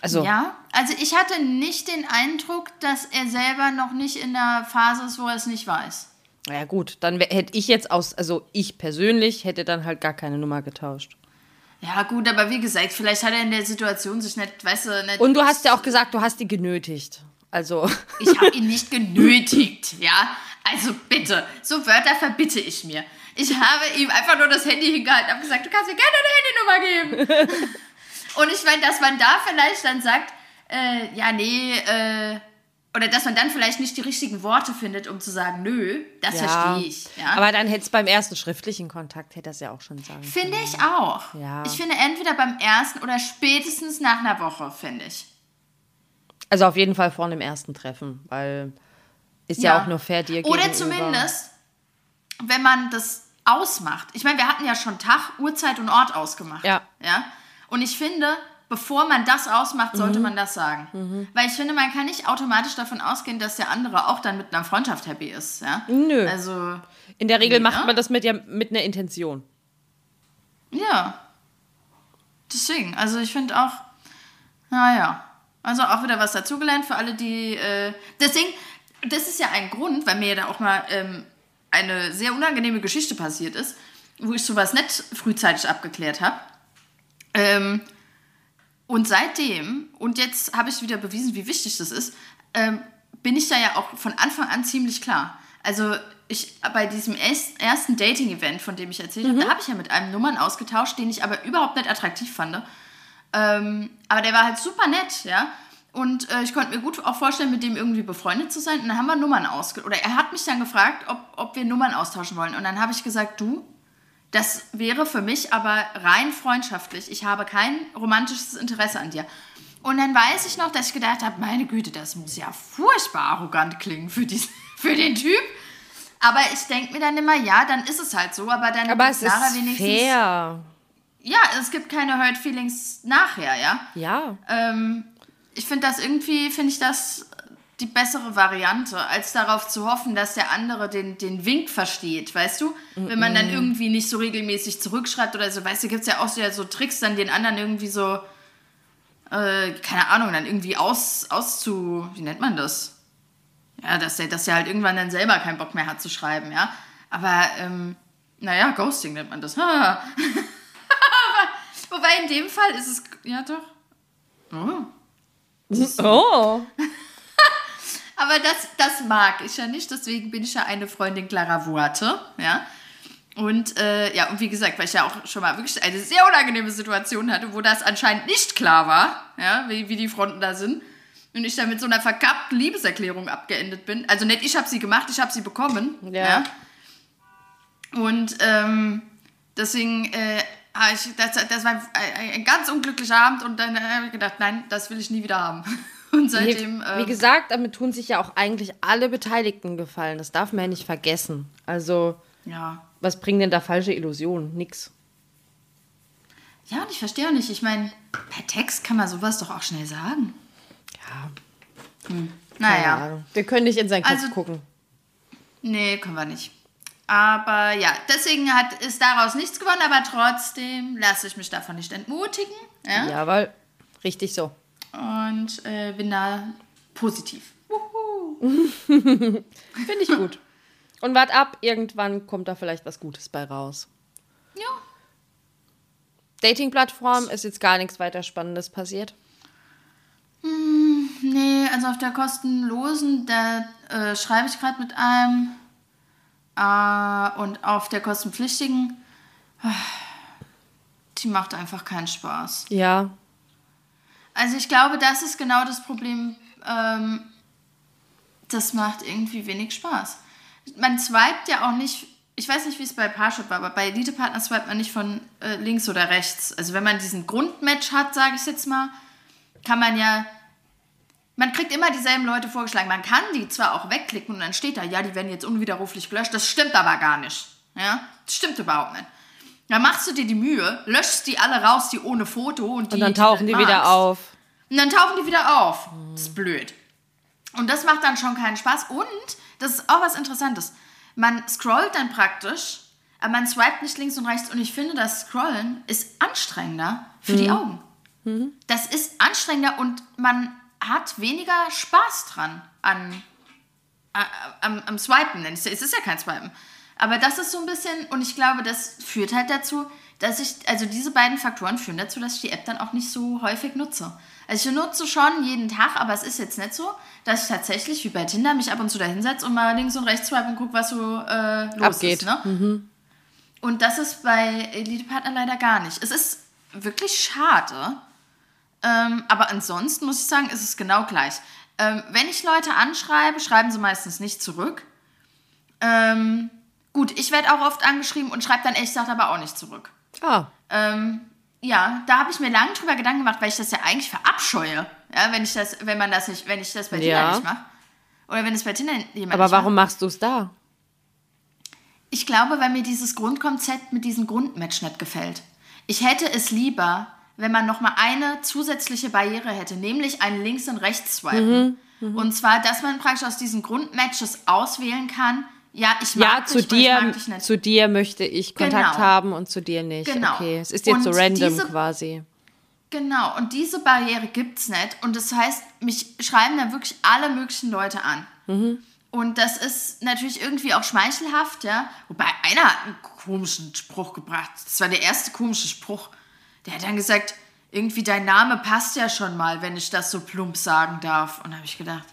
Also. Ja, also ich hatte nicht den Eindruck, dass er selber noch nicht in der Phase ist, wo er es nicht weiß. Ja, gut, dann hätte ich jetzt aus, also ich persönlich hätte dann halt gar keine Nummer getauscht. Ja, gut, aber wie gesagt, vielleicht hat er in der Situation sich nicht, weißt du, nicht. Und du hast ja auch gesagt, du hast ihn genötigt. Also. Ich habe ihn nicht genötigt, ja? Also bitte, so Wörter verbitte ich mir. Ich habe ihm einfach nur das Handy hingehalten und gesagt, du kannst mir gerne eine Handynummer geben. und ich meine, dass man da vielleicht dann sagt, äh, ja, nee, äh, oder dass man dann vielleicht nicht die richtigen Worte findet, um zu sagen, nö, das ja, verstehe ich. Ja? Aber dann hätte es beim ersten schriftlichen Kontakt, hätte das ja auch schon sagen Finde ich auch. Ja. Ich finde entweder beim ersten oder spätestens nach einer Woche, finde ich. Also auf jeden Fall vor dem ersten Treffen, weil ist ja, ja auch nur fair dir gegenüber. Oder zumindest, wenn man das ausmacht. Ich meine, wir hatten ja schon Tag, Uhrzeit und Ort ausgemacht. Ja. ja? Und ich finde, bevor man das ausmacht, sollte mhm. man das sagen. Mhm. Weil ich finde, man kann nicht automatisch davon ausgehen, dass der andere auch dann mit einer Freundschaft happy ist. Ja? Nö. Also, In der Regel nee, macht ne? man das mit, ja, mit einer Intention. Ja. Deswegen, also ich finde auch, naja, also auch wieder was dazugelernt für alle, die. Äh, deswegen, das ist ja ein Grund, weil mir da auch mal ähm, eine sehr unangenehme Geschichte passiert ist, wo ich sowas nicht frühzeitig abgeklärt habe. Ähm, und seitdem, und jetzt habe ich wieder bewiesen, wie wichtig das ist, ähm, bin ich da ja auch von Anfang an ziemlich klar. Also ich bei diesem ersten Dating-Event, von dem ich erzählt mhm. habe, da habe ich ja mit einem Nummern ausgetauscht, den ich aber überhaupt nicht attraktiv fand. Ähm, aber der war halt super nett, ja. Und äh, ich konnte mir gut auch vorstellen, mit dem irgendwie befreundet zu sein. Und dann haben wir Nummern ausgetauscht. Oder er hat mich dann gefragt, ob, ob wir Nummern austauschen wollen. Und dann habe ich gesagt, du, das wäre für mich aber rein freundschaftlich. Ich habe kein romantisches Interesse an dir. Und dann weiß ich noch, dass ich gedacht habe, meine Güte, das muss ja furchtbar arrogant klingen für, diesen, für den Typ. Aber ich denke mir dann immer, ja, dann ist es halt so, aber dann aber es ist wenigstens. Fair. ja, es gibt keine Hurt Feelings nachher, ja. Ja. Ähm, ich finde das irgendwie, finde ich das die bessere Variante, als darauf zu hoffen, dass der andere den, den Wink versteht, weißt du? Wenn man dann irgendwie nicht so regelmäßig zurückschreibt oder so, weißt du, gibt es ja auch so, so Tricks, dann den anderen irgendwie so, äh, keine Ahnung, dann irgendwie aus, auszu, wie nennt man das? Ja, dass der, dass er halt irgendwann dann selber keinen Bock mehr hat zu schreiben, ja. Aber, ähm, naja, Ghosting nennt man das. Wobei in dem Fall ist es, ja doch. Oh. Oh. Aber das, das mag ich ja nicht, deswegen bin ich ja eine Freundin klarer Worte, ja. Und äh, ja, und wie gesagt, weil ich ja auch schon mal wirklich eine sehr unangenehme Situation hatte, wo das anscheinend nicht klar war, ja, wie, wie die Fronten da sind. Und ich dann mit so einer verkappten Liebeserklärung abgeendet bin. Also nicht ich habe sie gemacht, ich habe sie bekommen. Ja. ja. Und ähm, deswegen, äh, ich, das, das war ein, ein ganz unglücklicher Abend und dann habe ich gedacht, nein, das will ich nie wieder haben. Und seitdem. Wie ähm, gesagt, damit tun sich ja auch eigentlich alle Beteiligten gefallen. Das darf man ja nicht vergessen. Also, ja. was bringen denn da falsche Illusionen? Nix. Ja, und ich verstehe auch nicht. Ich meine, per Text kann man sowas doch auch schnell sagen. Ja, Hm. keine Naja. Ahnung. Wir können nicht in seinen Kopf Also- gucken. Nee, können wir nicht. Aber ja, deswegen hat, ist daraus nichts gewonnen, aber trotzdem lasse ich mich davon nicht entmutigen. Ja? Ja, weil richtig so. Und äh, bin da positiv. Finde ich gut. Und wart ab, irgendwann kommt da vielleicht was Gutes bei raus. Ja. Dating-Plattform ist jetzt gar nichts weiter Spannendes passiert. Nee, also auf der kostenlosen, da äh, schreibe ich gerade mit einem. Äh, und auf der kostenpflichtigen, äh, die macht einfach keinen Spaß. Ja, Also ich glaube, das ist genau das Problem. Ähm, das macht irgendwie wenig Spaß. Man swiped ja auch nicht, ich weiß nicht, wie es bei Parship war, aber bei Elite-Partner swipet man nicht von äh, links oder rechts. Also wenn man diesen Grundmatch hat, sage ich jetzt mal, kann man ja, man kriegt immer dieselben Leute vorgeschlagen. Man kann die zwar auch wegklicken und dann steht da, ja, die werden jetzt unwiderruflich gelöscht. Das stimmt aber gar nicht. Ja, das stimmt überhaupt nicht. Dann machst du dir die Mühe, löschst die alle raus, die ohne Foto und die und dann tauchen die nicht wieder auf. Und dann tauchen die wieder auf. Das ist blöd. Und das macht dann schon keinen Spaß. Und das ist auch was Interessantes. Man scrollt dann praktisch, aber man swipet nicht links und rechts. Und ich finde, das Scrollen ist anstrengender für die Augen. Das ist anstrengender und man hat weniger Spaß dran an, äh, am, am Swipen. Es ist ja kein Swipen. Aber das ist so ein bisschen, und ich glaube, das führt halt dazu, dass ich, also diese beiden Faktoren führen dazu, dass ich die App dann auch nicht so häufig nutze. Also ich nutze schon jeden Tag, aber es ist jetzt nicht so, dass ich tatsächlich wie bei Tinder mich ab und zu da hinsetze und mal links und rechts swipe und gucke, was so äh, los Abgeht. ist. Ne? Und das ist bei Elite Partner leider gar nicht. Es ist wirklich schade. Ähm, aber ansonsten muss ich sagen, ist es genau gleich. Ähm, wenn ich Leute anschreibe, schreiben sie meistens nicht zurück. Ähm, gut, ich werde auch oft angeschrieben und schreibe dann ehrlich gesagt aber auch nicht zurück. Ah, Ähm, ja, da habe ich mir lange drüber Gedanken gemacht, weil ich das ja eigentlich verabscheue. Ja, wenn ich das, wenn man das nicht, wenn ich das bei Tinder Ja. nicht mache. Oder wenn es bei Tinder jemand aber warum macht. machst du es da? Ich glaube, weil mir dieses Grundkonzept mit diesem Grundmatch nicht gefällt. Ich hätte es lieber, wenn man noch mal eine zusätzliche Barriere hätte, nämlich ein Links- und Rechts-Swipen. Mhm, Und zwar, dass man praktisch aus diesen Grundmatches auswählen kann, ja, ich Ja, mag zu dich dir, dich zu dir möchte ich Kontakt Genau. haben und zu dir nicht. Genau. Okay, es ist jetzt so Und random diese- quasi. Genau, und diese Barriere gibt es nicht. Und das heißt, mich schreiben da wirklich alle möglichen Leute an. Und das ist natürlich irgendwie auch schmeichelhaft, ja. Wobei einer hat einen komischen Spruch gebracht. Das war der erste komische Spruch. Der hat dann gesagt, irgendwie dein Name passt ja schon mal, wenn ich das so plump sagen darf. Und da habe ich gedacht,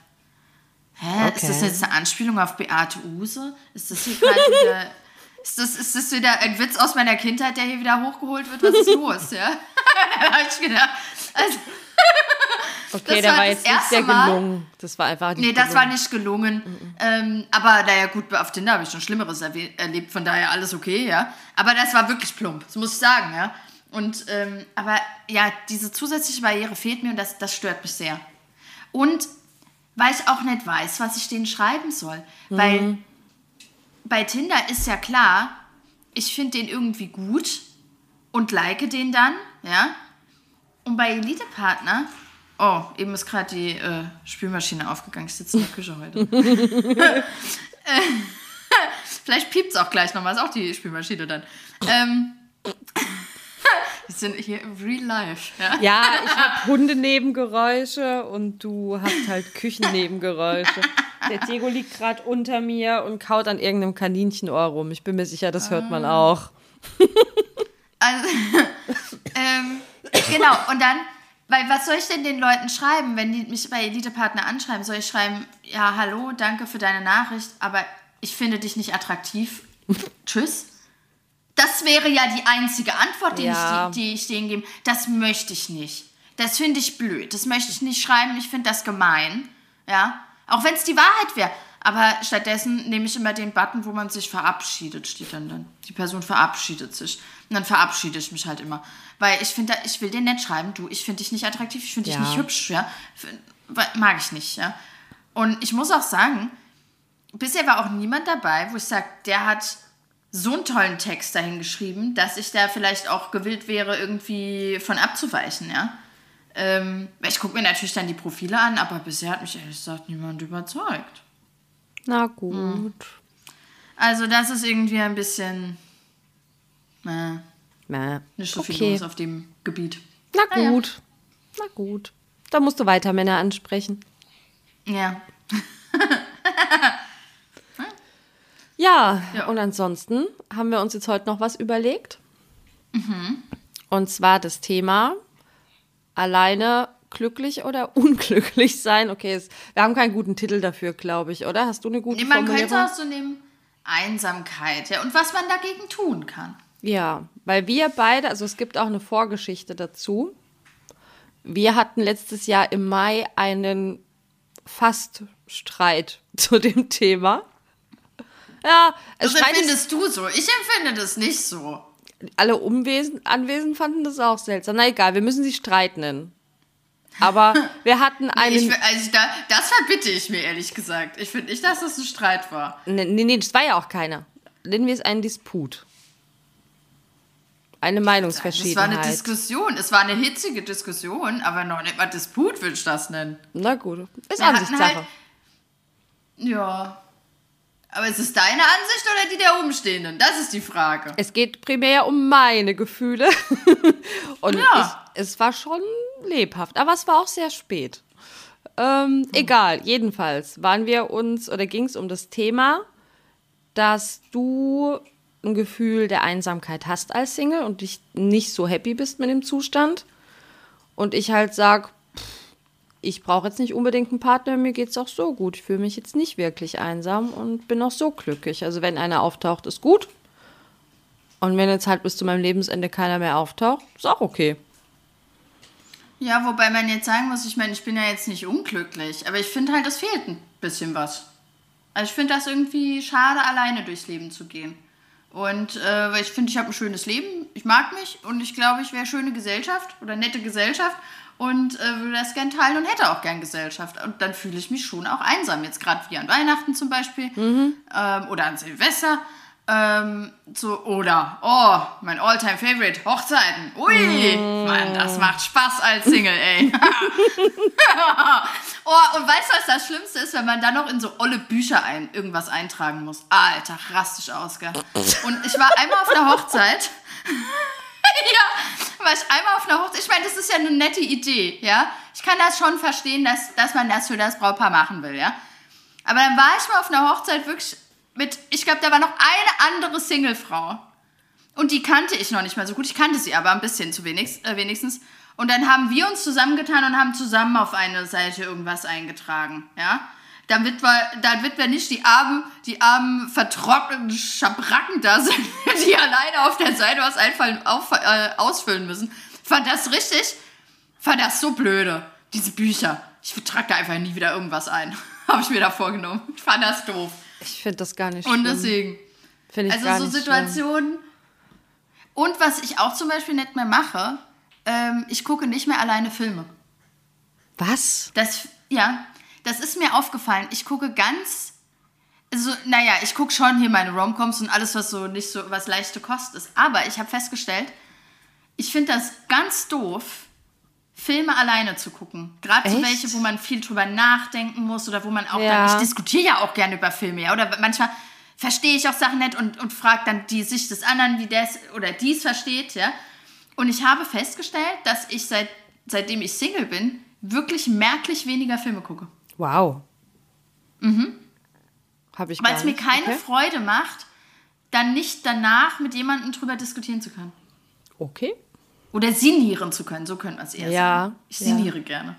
hä, ist das Okay. jetzt eine Anspielung auf Beate Use? Ist das hier gerade wieder... Ist das, ist das wieder ein Witz aus meiner Kindheit, der hier wieder hochgeholt wird? Was ist los, ja? da habe ich gedacht, also, Okay, der war war jetzt nicht sehr Mal. gelungen. Das war einfach nicht Nee, das war gelungen. nicht gelungen. Ähm, aber naja, gut, auf Tinder habe ich schon Schlimmeres erlebt, von daher alles okay, ja. Aber das war wirklich plump, das muss ich sagen, ja. Und, ähm, aber ja, diese zusätzliche Barriere fehlt mir und das, das stört mich sehr. Und weil ich auch nicht weiß, was ich denen schreiben soll. Weil bei Tinder ist ja klar, ich finde den irgendwie gut und like den dann, ja. Und bei Elite-Partner, oh, eben ist gerade die äh, Spülmaschine aufgegangen. Ich sitze in der Küche heute. Vielleicht piept es auch gleich nochmal, ist auch die Spülmaschine dann. Ähm, wir sind hier im Real Life. Ja, ja ich habe Hundenebengeräusche und du hast halt Küchennebengeräusche. Der Diego liegt gerade unter mir und kaut an irgendeinem Kaninchenohr rum. Ich bin mir sicher, das hört man ah. auch. Also, ähm, genau, und dann, weil was soll ich denn den Leuten schreiben, wenn die mich bei Elite-Partner anschreiben? Soll ich schreiben, ja, hallo, danke für deine Nachricht, aber ich finde dich nicht attraktiv. Tschüss. Das wäre ja die einzige Antwort, die, ja. ich, die ich denen gebe. Das möchte ich nicht. Das finde ich blöd. Das möchte ich nicht schreiben. Ich finde das gemein. Ja. Auch wenn es die Wahrheit wäre. Aber stattdessen nehme ich immer den Button, wo man sich verabschiedet, steht dann dann. Die Person verabschiedet sich. Und dann verabschiede ich mich halt immer. Weil ich finde, ich will dir nicht schreiben, du, ich finde dich nicht attraktiv, ich finde ja. dich nicht hübsch, ja. Mag ich nicht, ja. Und ich muss auch sagen, bisher war auch niemand dabei, wo ich sage, der hat so einen tollen Text dahin geschrieben, dass ich da vielleicht auch gewillt wäre, irgendwie von abzuweichen, ja. Ähm, ich gucke mir natürlich dann die Profile an, aber bisher hat mich ehrlich gesagt niemand überzeugt. Na gut. Hm. Also das ist irgendwie ein bisschen äh, Na, nicht so okay. viel los auf dem Gebiet. Na gut. Ah, ja. Na gut. Da musst du weiter Männer ansprechen. Ja. ja, ja, und ansonsten haben wir uns jetzt heute noch was überlegt. Mhm. Und zwar das Thema alleine glücklich oder unglücklich sein. Okay, es, wir haben keinen guten Titel dafür, glaube ich, oder? Hast du eine gute nee, man könnte auch so nehmen Einsamkeit, ja, und was man dagegen tun kann. Ja, weil wir beide, also es gibt auch eine Vorgeschichte dazu. Wir hatten letztes Jahr im Mai einen Faststreit zu dem Thema. Ja, es das empfindest du so. Ich empfinde das nicht so. Alle Umwesen, Anwesenden fanden das auch seltsam. Na egal, wir müssen sie Streit nennen. Aber wir hatten einen. Nee, ich, also da, das verbitte ich mir ehrlich gesagt. Ich finde nicht, dass das ein Streit war. Nee, nee, nee, das war ja auch keiner. Nennen wir es einen Disput. Eine Meinungsverschiedenheit. Es war eine Diskussion. Es war eine hitzige Diskussion, aber noch nicht mal Disput würde ich das nennen. Na gut, ist Ansichtssache. Halt, ja. Aber ist es deine Ansicht oder die der Umstehenden? Das ist die Frage. Es geht primär um meine Gefühle. Und ja. ich, es war schon lebhaft, aber es war auch sehr spät. Ähm, mhm. Egal, jedenfalls waren wir uns oder ging es um das Thema, dass du ein Gefühl der Einsamkeit hast als Single und dich nicht so happy bist mit dem Zustand. Und ich halt sag, ich brauche jetzt nicht unbedingt einen Partner, mir geht es auch so gut. Ich fühle mich jetzt nicht wirklich einsam und bin auch so glücklich. Also wenn einer auftaucht, ist gut. Und wenn jetzt halt bis zu meinem Lebensende keiner mehr auftaucht, ist auch okay. Ja, wobei man jetzt sagen muss, ich meine, ich bin ja jetzt nicht unglücklich, aber ich finde halt, es fehlt ein bisschen was. Also ich finde das irgendwie schade, alleine durchs Leben zu gehen. Und äh, ich finde, ich habe ein schönes Leben, ich mag mich und ich glaube, ich wäre schöne Gesellschaft oder nette Gesellschaft und äh, würde das gern teilen und hätte auch gern Gesellschaft. Und dann fühle ich mich schon auch einsam. Jetzt gerade wie an Weihnachten zum Beispiel mhm. ähm, oder an Silvester. Ähm, so, oder, oh, mein Alltime favorite Hochzeiten. Ui, mm. Mann, das macht Spaß als Single, ey. oh, und weißt du, was das Schlimmste ist, wenn man dann noch in so olle Bücher ein, irgendwas eintragen muss? Alter, rastisch aus, gell? Und ich war einmal auf einer Hochzeit. ja, war ich einmal auf einer Hochzeit. Ich meine, das ist ja eine nette Idee, ja. Ich kann das schon verstehen, dass, dass man das für das Brautpaar machen will, ja. Aber dann war ich mal auf einer Hochzeit wirklich mit, ich glaube, da war noch eine andere Singlefrau. Und die kannte ich noch nicht mal so gut. Ich kannte sie aber ein bisschen zu wenig, äh, wenigstens. Und dann haben wir uns zusammengetan und haben zusammen auf eine Seite irgendwas eingetragen, ja. Damit wir, damit wir nicht die armen, die armen vertrockneten Schabracken da sind, die alleine auf der Seite was einfallen, auf, äh, ausfüllen müssen. Fand das richtig, fand das so blöde, diese Bücher. Ich trage da einfach nie wieder irgendwas ein. Habe ich mir da vorgenommen. Ich fand das doof. Ich finde das gar nicht schlimm. Und deswegen. Finde ich also gar so nicht Situationen. Schlimm. Und was ich auch zum Beispiel nicht mehr mache, ähm, ich gucke nicht mehr alleine Filme. Was? Das, ja, das ist mir aufgefallen. Ich gucke ganz, also, naja, ich gucke schon hier meine Romcoms und alles, was so nicht so, was leichte Kost ist. Aber ich habe festgestellt, Ich finde das ganz doof, Filme alleine zu gucken. Gerade so welche, wo man viel drüber nachdenken muss oder wo man auch ja. dann, ich diskutiere ja auch gerne über Filme, ja. Oder manchmal verstehe ich auch Sachen nicht und, und frage dann die Sicht des anderen, wie es oder dies versteht, ja. Und ich habe festgestellt, dass ich seit, seitdem ich Single bin, wirklich merklich weniger Filme gucke. Wow. Mhm. Habe ich Weil es mir keine okay. Freude macht, dann nicht danach mit jemandem drüber diskutieren zu können. Okay. Oder sinnieren zu können, so könnte man es eher ja, sagen. Ich sinniere ja. gerne.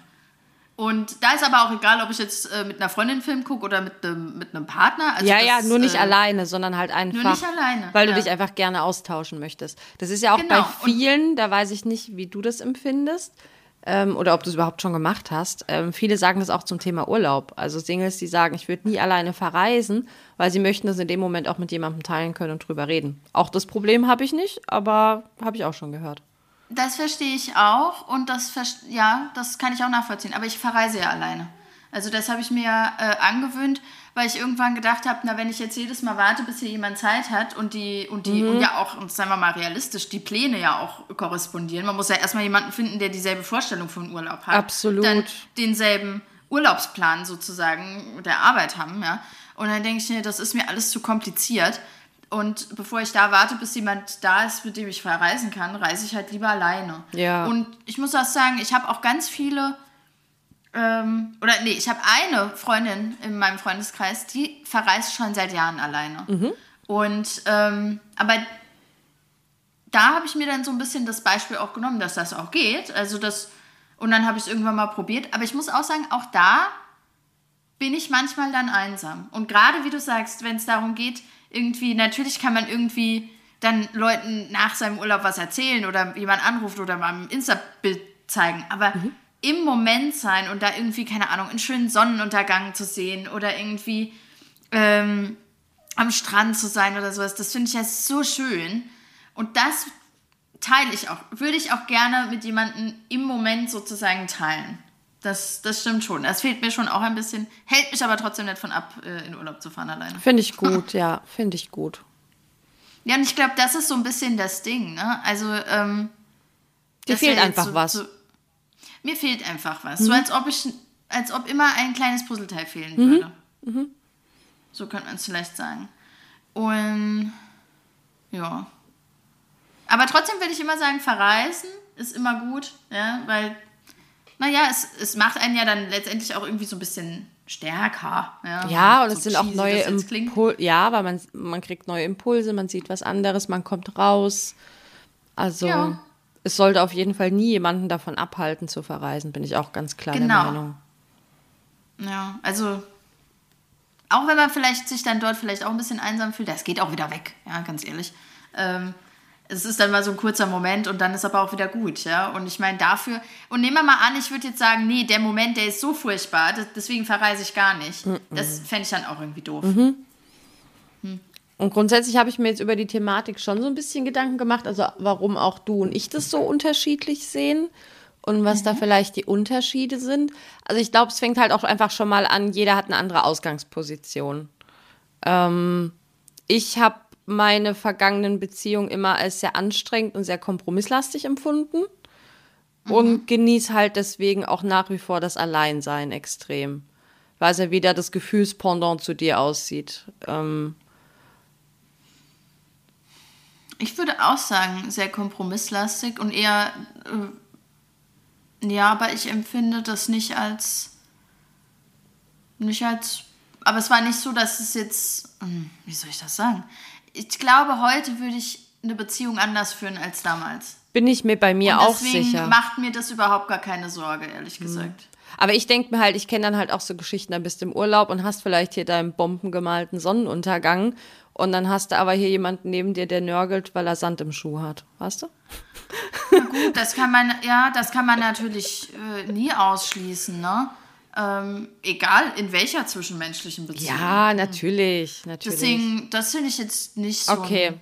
Und da ist aber auch egal, ob ich jetzt äh, mit einer Freundin einen Film gucke oder mit einem mit einem Partner. Also ja, das, ja, nur nicht äh, alleine, sondern halt einfach. Nur nicht alleine. Weil ja. du dich einfach gerne austauschen möchtest. Das ist ja auch genau. bei vielen, Und da weiß ich nicht, wie du das empfindest ähm, oder ob du es überhaupt schon gemacht hast. Ähm, viele sagen das auch zum Thema Urlaub. Also Singles, die sagen, ich würde nie alleine verreisen, weil sie möchten das in dem Moment auch mit jemandem teilen können und drüber reden. Auch das Problem habe ich nicht, aber habe ich auch schon gehört. Das verstehe ich auch und das, ja, das kann ich auch nachvollziehen. Aber ich verreise ja alleine. Also das habe ich mir äh, angewöhnt, weil ich irgendwann gedacht habe, na wenn ich jetzt jedes Mal warte, bis hier jemand Zeit hat und die und die mhm. und ja auch, und sagen wir mal realistisch, die Pläne ja auch korrespondieren. Man muss ja erstmal jemanden finden, der dieselbe Vorstellung von Urlaub hat. Absolut. Dann denselben Urlaubsplan sozusagen der Arbeit haben, ja. Und dann denke ich mir, das ist mir alles zu kompliziert. Und bevor ich da warte, bis jemand da ist, mit dem ich verreisen kann, reise ich halt lieber alleine. Ja. Und ich muss auch sagen, ich habe auch ganz viele, ähm, oder nee, ich habe eine Freundin in meinem Freundeskreis, die verreist schon seit Jahren alleine. Mhm. Und, ähm, aber da habe ich mir dann so ein bisschen das Beispiel auch genommen, dass das auch geht. Also das, und dann habe ich es irgendwann mal probiert. Aber ich muss auch sagen, auch da bin ich manchmal dann einsam. Und gerade wie du sagst, wenn es darum geht, irgendwie, natürlich kann man irgendwie dann Leuten nach seinem Urlaub was erzählen oder jemand anruft oder mal ein Insta-Bild zeigen, aber mhm. Im Moment sein und da irgendwie, keine Ahnung, einen schönen Sonnenuntergang zu sehen oder irgendwie ähm, am Strand zu sein oder sowas, das finde ich ja so schön. Und das teile ich auch, würde ich auch gerne mit jemandem im Moment sozusagen teilen. Das, das stimmt schon. Das fehlt mir schon auch ein bisschen. Hält mich aber trotzdem nicht von ab, äh, in Urlaub zu fahren alleine. Finde ich gut, ja. Finde ich gut. Ja, und ich glaube, das ist so ein bisschen das Ding. Ne? Also, ähm, Dir fehlt einfach so, was. So, mir fehlt einfach was. Mhm. So als ob ich, als ob immer ein kleines Puzzleteil fehlen mhm. würde. Mhm. So könnte man es vielleicht sagen. Und ja. Aber trotzdem würde ich immer sagen, verreisen ist immer gut, ja, weil naja, es, es macht einen ja dann letztendlich auch irgendwie so ein bisschen stärker. Ja, ja und so es sind auch neue Impulse. Ja, weil man, man kriegt neue Impulse, man sieht was anderes, man kommt raus. Also ja. Es sollte auf jeden Fall nie jemanden davon abhalten zu verreisen, bin ich auch ganz klar genau. der Meinung. Ja, also auch wenn man vielleicht sich dann dort vielleicht auch ein bisschen einsam fühlt, das geht auch wieder weg, ja, ganz ehrlich. Ähm, es ist dann mal so ein kurzer Moment und dann ist aber auch wieder gut, ja. Und ich meine dafür, und nehmen wir mal an, ich würde jetzt sagen, nee, der Moment, der ist so furchtbar, das, deswegen verreise ich gar nicht. Mhm. Das fände ich dann auch irgendwie doof. Mhm. Und grundsätzlich habe ich mir jetzt über die Thematik schon so ein bisschen Gedanken gemacht, also warum auch du und ich das so unterschiedlich sehen und was mhm. da vielleicht die Unterschiede sind. Also ich glaube, es fängt halt auch einfach schon mal an, jeder hat eine andere Ausgangsposition. Ähm, ich habe meine vergangenen Beziehungen immer als sehr anstrengend und sehr kompromisslastig empfunden mhm. und genieße halt deswegen auch nach wie vor das Alleinsein extrem, weil es ja wieder das Gefühlspendant zu dir aussieht. Ähm ich würde auch sagen, sehr kompromisslastig und eher, äh, ja, aber ich empfinde das nicht als, nicht als, aber es war nicht so, dass es jetzt, hm, wie soll ich das sagen? ich glaube, heute würde ich eine Beziehung anders führen als damals. Bin ich mir bei mir auch sicher. Deswegen macht mir das überhaupt gar keine Sorge, ehrlich mhm. gesagt. Aber ich denke mir halt, ich kenne dann halt auch so Geschichten, da bist du im Urlaub und hast vielleicht hier deinen bombengemalten Sonnenuntergang und dann hast du aber hier jemanden neben dir, der nörgelt, weil er Sand im Schuh hat. Weißt du? Na gut, das kann man, ja, das kann man natürlich äh, nie ausschließen, ne? Ähm, egal in welcher zwischenmenschlichen Beziehung. Ja, natürlich, natürlich. Deswegen, das finde ich jetzt nicht so. Okay,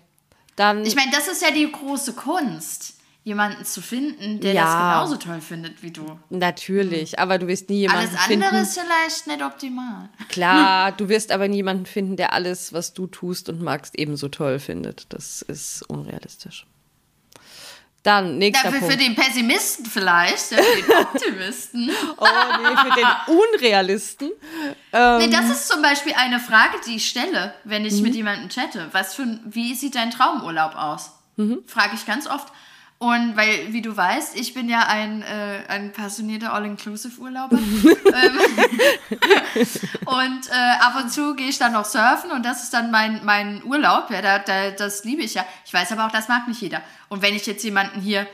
dann. Ich meine, das ist ja die große Kunst, jemanden zu finden, der ja. das genauso toll findet wie du. Natürlich, aber du wirst nie jemanden finden. Alles andere ist vielleicht nicht optimal. Klar, du wirst aber niemanden finden, der alles, was du tust und magst, ebenso toll findet. Das ist unrealistisch. Dann, nächster ja, für, Punkt. Für den Pessimisten vielleicht, für den Optimisten. oh nee, für den Unrealisten. Ähm, nee, das ist zum Beispiel eine Frage, die ich stelle, wenn ich mhm. mit jemandem chatte. Was für, wie sieht dein Traumurlaub aus? Mhm. Frage ich ganz oft. Und weil, wie du weißt, ich bin ja ein, äh, ein passionierter All-Inclusive-Urlauber. Ähm, und äh, ab und zu gehe ich dann noch surfen und das ist dann mein, mein Urlaub. Ja, da, da, das liebe ich ja. Ich weiß aber auch, das mag nicht jeder. Und wenn ich jetzt jemanden hier,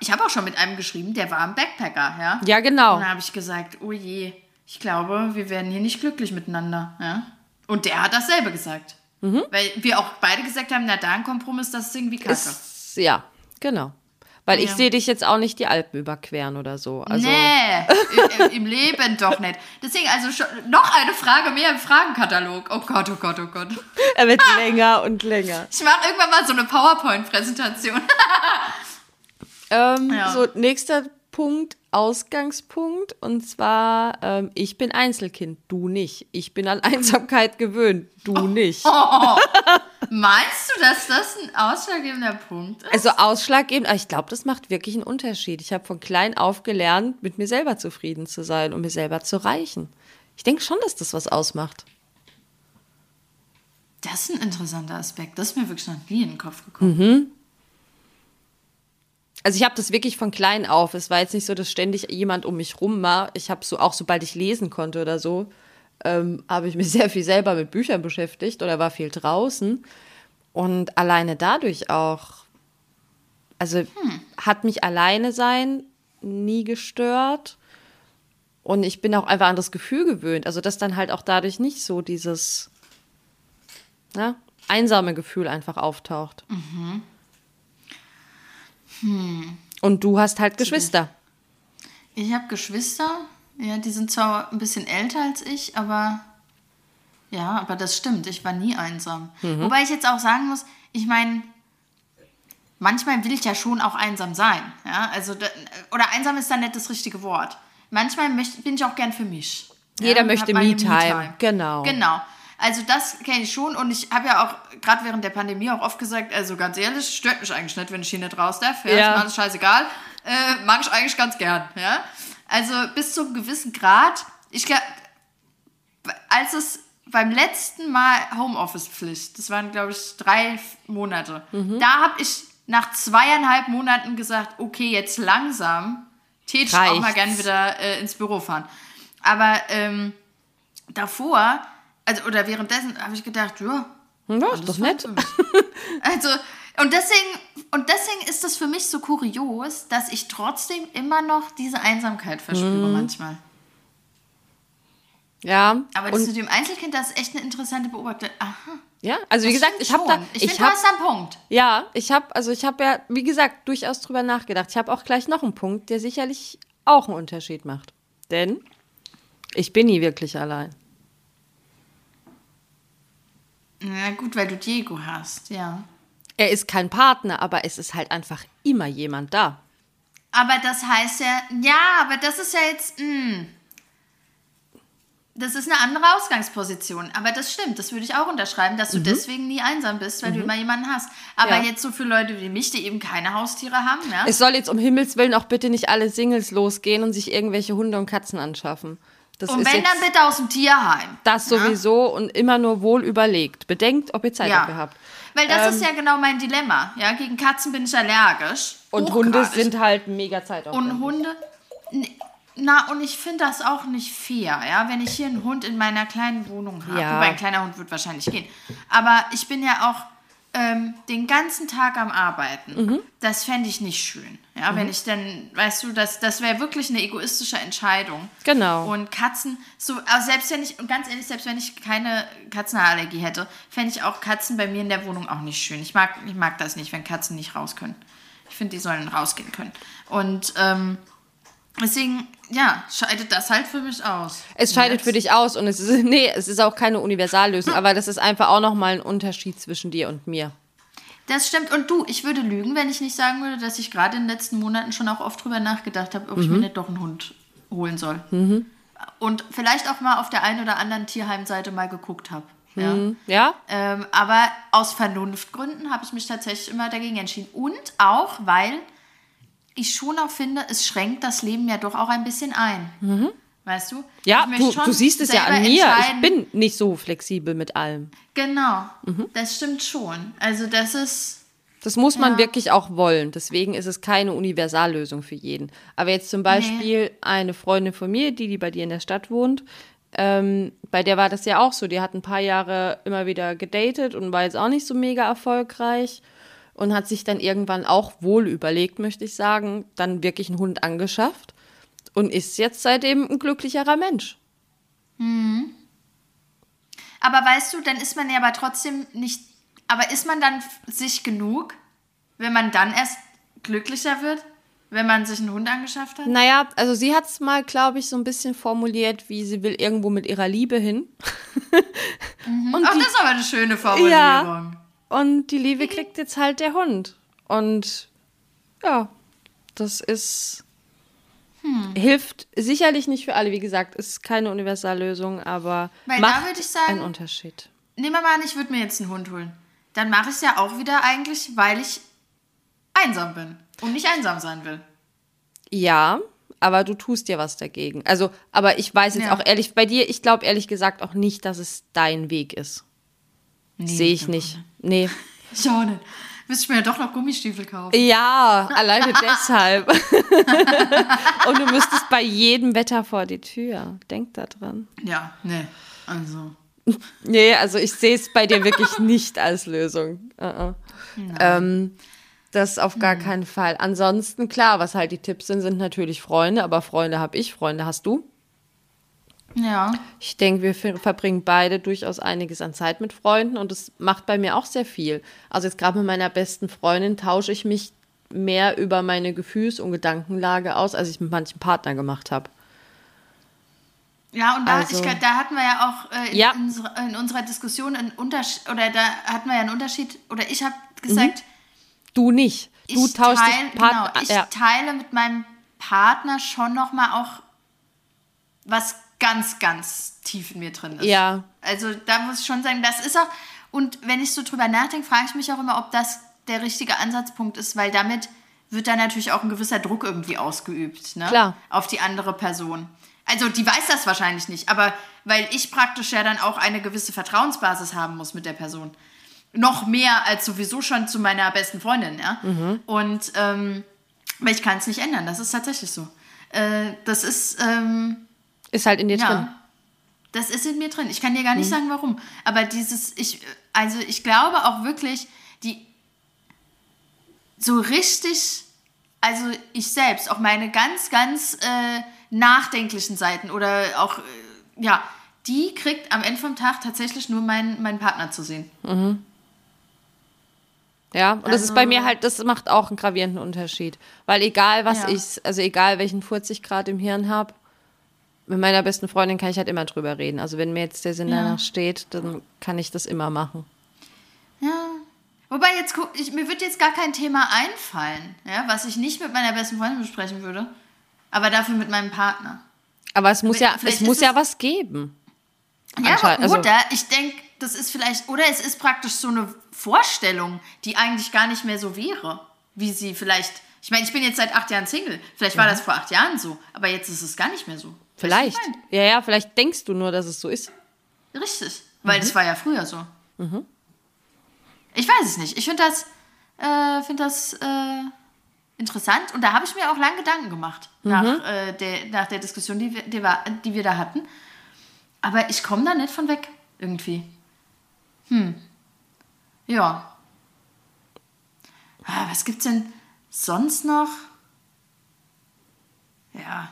ich habe auch schon mit einem geschrieben, der war ein Backpacker, ja. Ja, genau. Und dann habe ich gesagt, oh je, ich glaube, wir werden hier nicht glücklich miteinander, ja. Und der hat dasselbe gesagt. Mhm. Weil wir auch beide gesagt haben, na da ein Kompromiss, das ist irgendwie kacke. Ist, ja, Genau. Weil ja. ich sehe dich jetzt auch nicht die Alpen überqueren oder so. Also nee, im, im, Leben doch nicht. Deswegen, also schon, noch eine Frage mehr im Fragenkatalog. Oh Gott, oh Gott, oh Gott. Er wird länger und länger. Ich mache irgendwann mal so eine PowerPoint-Präsentation. ähm, ja. So, nächster Punkt, Ausgangspunkt. Und zwar, ähm, ich bin Einzelkind, du nicht. Ich bin an Einsamkeit gewöhnt, du oh, nicht. Oh, meinst du, dass das ein ausschlaggebender Punkt ist? Also ausschlaggebend, ich glaube, das macht wirklich einen Unterschied. Ich habe von klein auf gelernt, mit mir selber zufrieden zu sein und mir selber zu reichen. Ich denke schon, dass das was ausmacht. Das ist ein interessanter Aspekt. Das ist mir wirklich noch nie in den Kopf gekommen. Mhm also ich habe das wirklich von klein auf. Es war jetzt nicht so, dass ständig jemand um mich rum war. Ich habe so auch, sobald ich lesen konnte oder so, ähm, habe ich mich sehr viel selber mit Büchern beschäftigt oder war viel draußen. Und alleine dadurch auch, also hm. hat mich alleine sein nie gestört. Und ich bin auch einfach an das Gefühl gewöhnt. Also, dass dann halt auch dadurch nicht so dieses ja, einsame Gefühl einfach auftaucht. Mhm. Hm. Und du hast halt Geschwister. Ich habe Geschwister. Ja, die sind zwar ein bisschen älter als ich, aber ja, aber das stimmt. Ich war nie einsam. Mhm. Wobei ich jetzt auch sagen muss, ich meine, manchmal will ich ja schon auch einsam sein. Ja, also oder einsam ist dann nicht das richtige Wort. Manchmal möchte, bin ich auch gern für mich. Jeder ja, möchte Me-Time. Me genau. Genau. Also das kenne ich schon und ich habe ja auch gerade während der Pandemie auch oft gesagt, also ganz ehrlich, stört mich eigentlich nicht, wenn ich hier nicht raus darf. Ja, ja. ist mir alles scheißegal. Äh, mag ich eigentlich ganz gern. Ja? Also bis zu einem gewissen Grad. Ich glaube, als es beim letzten Mal Homeoffice-Pflicht, das waren glaube ich drei Monate, mhm. da habe ich nach zweieinhalb Monaten gesagt, okay, jetzt langsam, täte ich auch mal gern wieder äh, ins Büro fahren. Aber ähm, davor also, oder währenddessen habe ich gedacht, ja. Ja, ist doch nett. also, und deswegen, und deswegen ist das für mich so kurios, dass ich trotzdem immer noch diese Einsamkeit verspüre mhm. manchmal. Ja. Aber das mit dem Einzelkind, das ist echt eine interessante Beobachtung. Aha. Ja, also wie gesagt, ich habe da. Ich, ich finde, du hast einen Punkt. Ja, ich habe, also ich habe ja, wie gesagt, durchaus drüber nachgedacht. Ich habe auch gleich noch einen Punkt, der sicherlich auch einen Unterschied macht. Denn ich bin nie wirklich allein. Na gut, weil du Diego hast, ja. Er ist kein Partner, aber es ist halt einfach immer jemand da. Aber das heißt ja, ja, aber das ist ja jetzt, mh, hm. das ist eine andere Ausgangsposition. Aber das stimmt, das würde ich auch unterschreiben, dass du mhm. deswegen nie einsam bist, weil mhm. du immer jemanden hast. Aber ja. jetzt so für Leute wie mich, die eben keine Haustiere haben, ja. Es soll jetzt um Himmels Willen auch bitte nicht alle Singles losgehen und sich irgendwelche Hunde und Katzen anschaffen. Das und wenn, dann bitte aus dem Tierheim. Das sowieso ja? und immer nur wohl überlegt. Bedenkt, ob ihr Zeit ja. dafür habt. Weil das ähm, ist ja genau mein Dilemma. Ja, gegen Katzen bin ich allergisch. Und Hunde sind halt mega zeitaufwendig. Und Hunde, na, und ich finde das auch nicht fair, ja, wenn ich hier einen Hund in meiner kleinen Wohnung habe. Ja. Wobei ein kleiner Hund wird wahrscheinlich gehen. Aber ich bin ja auch ähm, den ganzen Tag am Arbeiten. Mhm. Das fände ich nicht schön. Ja, mhm. wenn ich dann, weißt du, das, das wäre wirklich eine egoistische Entscheidung. Genau. Und Katzen, so, also selbst wenn ich, und ganz ehrlich, selbst wenn ich keine Katzenallergie hätte, fände ich auch Katzen bei mir in der Wohnung auch nicht schön. Ich mag, ich mag das nicht, wenn Katzen nicht raus können. Ich finde, die sollen rausgehen können. Und ähm, Deswegen, ja, scheidet das halt für mich aus. Es scheidet für dich aus und es ist, nee, es ist auch keine Universallösung, aber das ist einfach auch nochmal ein Unterschied zwischen dir und mir. Das stimmt. Und du, ich würde lügen, wenn ich nicht sagen würde, dass ich gerade in den letzten Monaten schon auch oft drüber nachgedacht habe, ob mhm. ich mir nicht doch einen Hund holen soll. Mhm. Und vielleicht auch mal auf der einen oder anderen Tierheimseite mal geguckt habe. Ja. Mhm. ja? Ähm, aber aus Vernunftgründen habe ich mich tatsächlich immer dagegen entschieden. Und auch, weil ich schon auch finde, es schränkt das Leben ja doch auch ein bisschen ein. Mhm. Weißt du? Ja, du, du, siehst es ja an mir. Ich bin nicht so flexibel mit allem. Genau, mhm. das stimmt schon. Also das ist. Das muss man ja. wirklich auch wollen. Deswegen ist es keine Universallösung für jeden. Aber jetzt zum Beispiel nee. eine Freundin von mir, die, die bei dir in der Stadt wohnt, ähm, bei der war das ja auch so. Die hat ein paar Jahre immer wieder gedatet und war jetzt auch nicht so mega erfolgreich und hat sich dann irgendwann auch wohl überlegt, möchte ich sagen, dann wirklich einen Hund angeschafft und ist jetzt seitdem ein glücklicherer Mensch. Mhm. Aber weißt du, dann ist man ja aber trotzdem nicht. Aber ist man dann sich genug, wenn man dann erst glücklicher wird? Wenn man sich einen Hund angeschafft hat? Naja, also sie hat es mal, glaube ich, so ein bisschen formuliert, wie sie will irgendwo mit ihrer Liebe hin. mhm. Und Ach, die, das ist aber eine schöne Formulierung. Ja, und die Liebe kriegt jetzt halt der Hund. Und ja, das ist hm. Hilft sicherlich nicht für alle, wie gesagt, ist keine Universallösung, aber Weil macht sagen, einen Unterschied. Nehmen wir mal an, ich würde mir jetzt einen Hund holen. Dann mache ich es ja auch wieder eigentlich, weil ich einsam bin und nicht einsam sein will. Ja, aber du tust dir was dagegen. Also, aber ich weiß jetzt ja. auch ehrlich, bei dir, ich glaube ehrlich gesagt auch nicht, dass es dein Weg ist. Nee, Sehe ich nicht. Nee. Schade. Müsste ich mir ja doch noch Gummistiefel kaufen. Ja, alleine deshalb. Und du müsstest bei jedem Wetter vor die Tür. Denk da dran. Ja, nee, also. Nee, also ich sehe es bei dir wirklich nicht als Lösung. Uh -uh. Ähm, das auf gar hm. keinen Fall. Ansonsten, klar, was halt die Tipps sind, sind natürlich Freunde, aber Freunde habe ich, Freunde hast du. Ja. Ich denke, wir verbringen beide durchaus einiges an Zeit mit Freunden und es macht bei mir auch sehr viel. Also jetzt gerade mit meiner besten Freundin tausche ich mich mehr über meine Gefühls- und Gedankenlage aus, als ich mit manchen Partner gemacht habe. Ja, und da, also, ich, da hatten wir ja auch äh, in, ja. In, in, unserer Diskussion einen Unterschied, oder da hatten wir ja einen Unterschied, oder ich habe gesagt, mhm. du nicht. Du tauschst teil, dich Part genau, ich ja. teile mit meinem Partner schon nochmal auch was ganz, ganz tief in mir drin ist. Ja. Also da muss ich schon sagen, das ist auch, und wenn ich so drüber nachdenke, frage ich mich auch immer, ob das der richtige Ansatzpunkt ist, weil damit wird dann natürlich auch ein gewisser Druck irgendwie ausgeübt, ne? Klar. Auf die andere Person. Also die weiß das wahrscheinlich nicht, aber weil ich praktisch ja dann auch eine gewisse Vertrauensbasis haben muss mit der Person. Noch mehr als sowieso schon zu meiner besten Freundin, ja. Mhm. Und ähm, weil ich kann es nicht ändern, das ist tatsächlich so. Äh, das ist, ähm, ist halt in dir ja, drin. Das ist in mir drin. Ich kann dir gar nicht mhm. sagen, warum. Aber dieses, ich, also ich glaube auch wirklich, die so richtig, also ich selbst, auch meine ganz, ganz äh, nachdenklichen Seiten oder auch, äh, ja, die kriegt am Ende vom Tag tatsächlich nur meinen mein Partner zu sehen. Mhm. Ja, und also, das ist bei mir also halt, das macht auch einen gravierenden Unterschied. Weil egal was ja. ich, also egal welchen Furz ich gerade im Hirn habe, mit meiner besten Freundin kann ich halt immer drüber reden. Also wenn mir jetzt der Sinn ja. danach steht, dann kann ich das immer machen. Ja. Wobei jetzt ich, mir wird jetzt gar kein Thema einfallen, ja, was ich nicht mit meiner besten Freundin besprechen würde, aber dafür mit meinem Partner. Aber es muss ja, es muss ja was geben. Ja, aber, also, oder ich denke, das ist vielleicht, oder es ist praktisch so eine Vorstellung, die eigentlich gar nicht mehr so wäre, wie sie vielleicht. Ich meine, ich bin jetzt seit acht Jahren Single. Vielleicht war ja. das vor acht Jahren so, aber jetzt ist es gar nicht mehr so. Vielleicht. Ja, ja, vielleicht denkst du nur, dass es so ist. Richtig. Weil mhm. das war ja früher so. Mhm. Ich weiß es nicht. Ich finde das, äh, find das äh, interessant und da habe ich mir auch lange Gedanken gemacht mhm. nach, äh, der, nach der Diskussion, die wir, die, wir, die wir da hatten. Aber ich komme da nicht von weg, irgendwie. Hm. Ja. Ah, was gibt's denn sonst noch? Ja.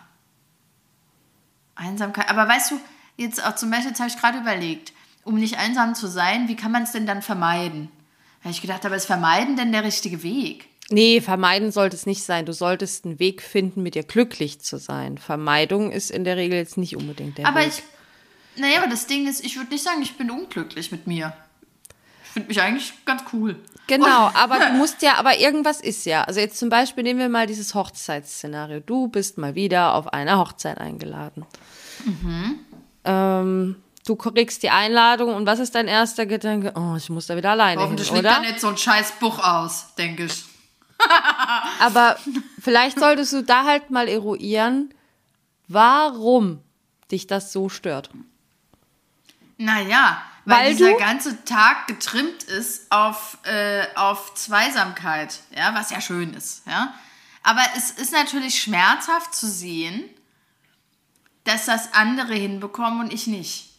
Einsamkeit. Aber weißt du, jetzt auch zum Beispiel, jetzt habe ich gerade überlegt, um nicht einsam zu sein, wie kann man es denn dann vermeiden? Da habe ich gedacht, aber ist Vermeiden denn der richtige Weg? Nee, vermeiden sollte es nicht sein. Du solltest einen Weg finden, mit dir glücklich zu sein. Vermeidung ist in der Regel jetzt nicht unbedingt der aber Weg. Aber ich, naja, aber das Ding ist, ich würde nicht sagen, ich bin unglücklich mit mir. Ich finde mich eigentlich ganz cool. Genau, aber du musst ja, aber irgendwas ist ja. Also jetzt zum Beispiel nehmen wir mal dieses Hochzeitsszenario. Du bist mal wieder auf einer Hochzeit eingeladen. Mhm. Ähm, du kriegst die Einladung und was ist dein erster Gedanke? Oh, ich muss da wieder alleine Hoffentlich hin, oder? liegt da nicht so ein scheiß Buch aus, denke ich. Aber vielleicht solltest du da halt mal eruieren, warum dich das so stört. Naja, weil, weil dieser ganze Tag getrimmt ist auf, äh, auf Zweisamkeit, ja, was ja schön ist, ja. Aber es ist natürlich schmerzhaft zu sehen, dass das andere hinbekommen und ich nicht.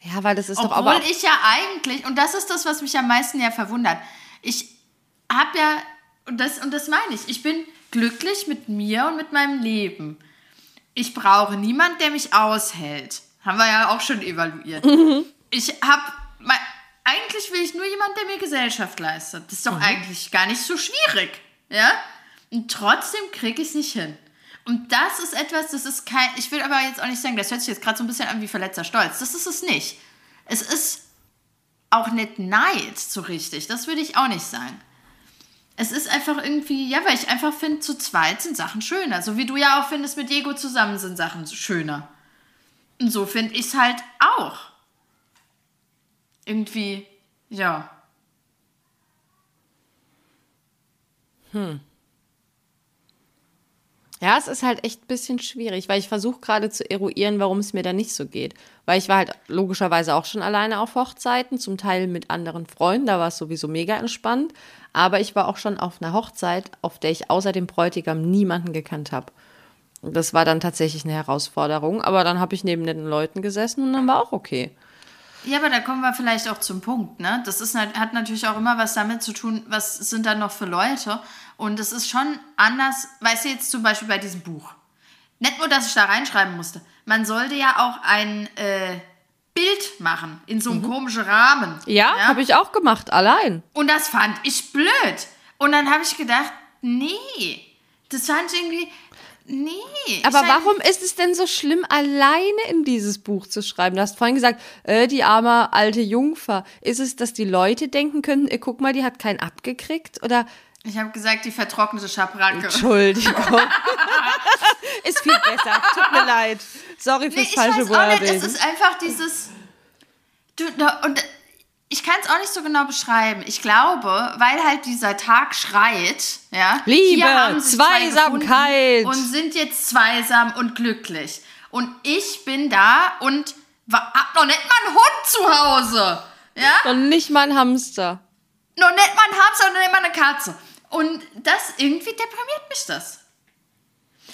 Ja, weil das ist Obwohl doch aber. Obwohl ich ja eigentlich, und das ist das, was mich am meisten ja verwundert, ich habe ja, und das, und das meine ich, ich bin glücklich mit mir und mit meinem Leben. Ich brauche niemanden, der mich aushält. Haben wir ja auch schon evaluiert. Mhm. Ich habe, eigentlich will ich nur jemanden, der mir Gesellschaft leistet. Das ist doch mhm. eigentlich gar nicht so schwierig. Ja? Und trotzdem kriege ich es nicht hin. Und das ist etwas, das ist kein, ich will aber jetzt auch nicht sagen, das hört sich jetzt gerade so ein bisschen an wie verletzter Stolz. Das ist es nicht. Es ist auch nicht Neid so richtig. Das würde ich auch nicht sagen. Es ist einfach irgendwie, ja, weil ich einfach finde, zu zweit sind Sachen schöner. So wie du ja auch findest, mit Diego zusammen sind Sachen schöner. Und so finde ich es halt auch. Irgendwie, ja. Hm. Ja, es ist halt echt ein bisschen schwierig, weil ich versuche gerade zu eruieren, warum es mir da nicht so geht. Weil ich war halt logischerweise auch schon alleine auf Hochzeiten, zum Teil mit anderen Freunden, da war es sowieso mega entspannt. Aber ich war auch schon auf einer Hochzeit, auf der ich außer dem Bräutigam niemanden gekannt habe. Das war dann tatsächlich eine Herausforderung, aber dann habe ich neben den Leuten gesessen und dann war auch okay. Ja, aber da kommen wir vielleicht auch zum Punkt, ne? Das ist, hat natürlich auch immer was damit zu tun, was sind da noch für Leute. Und es ist schon anders, weißt du jetzt zum Beispiel bei diesem Buch. Nicht nur, dass ich da reinschreiben musste. Man sollte ja auch ein äh, Bild machen in so einem mhm. komischen Rahmen. Ja, ja? habe ich auch gemacht, allein. Und das fand ich blöd. Und dann habe ich gedacht, nee, das fand ich irgendwie, Nee. Aber warum ist es denn so schlimm, alleine in dieses Buch zu schreiben? Du hast vorhin gesagt, äh, die arme alte Jungfer. Ist es, dass die Leute denken können, äh, guck mal, die hat keinen abgekriegt? Oder ich habe gesagt, die vertrocknete Schabracke. Entschuldigung. ist viel besser. Tut mir leid. Sorry fürs nee, falsche Wort. Es ist einfach dieses. Du, und ich kann es auch nicht so genau beschreiben. Ich glaube, weil halt dieser Tag schreit, ja. Liebe, Zweisamkeit. Und sind jetzt zweisam und glücklich. Und ich bin da und hab noch nicht mal einen Hund zu Hause. Ja? Und nicht mal einen Hamster. Noch nicht mal einen Hamster und nicht mal eine Katze. Und das irgendwie deprimiert mich das.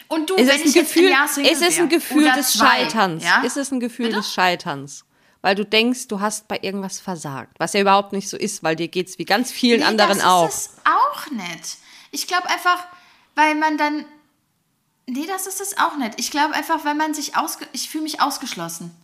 Und du, ist wenn ich Gefühl, jetzt ein Jahr Ist es ein Gefühl des zwei, Scheiterns? Ja? Ist es ein Gefühl Bitte? des Scheiterns? weil du denkst, du hast bei irgendwas versagt, was ja überhaupt nicht so ist, weil dir geht es wie ganz vielen nee, anderen auch. Das ist es auch nicht. Ich glaube einfach, weil man dann Nee, das ist es auch nicht. Ich glaube einfach, weil man sich ausge ich fühle mich ausgeschlossen.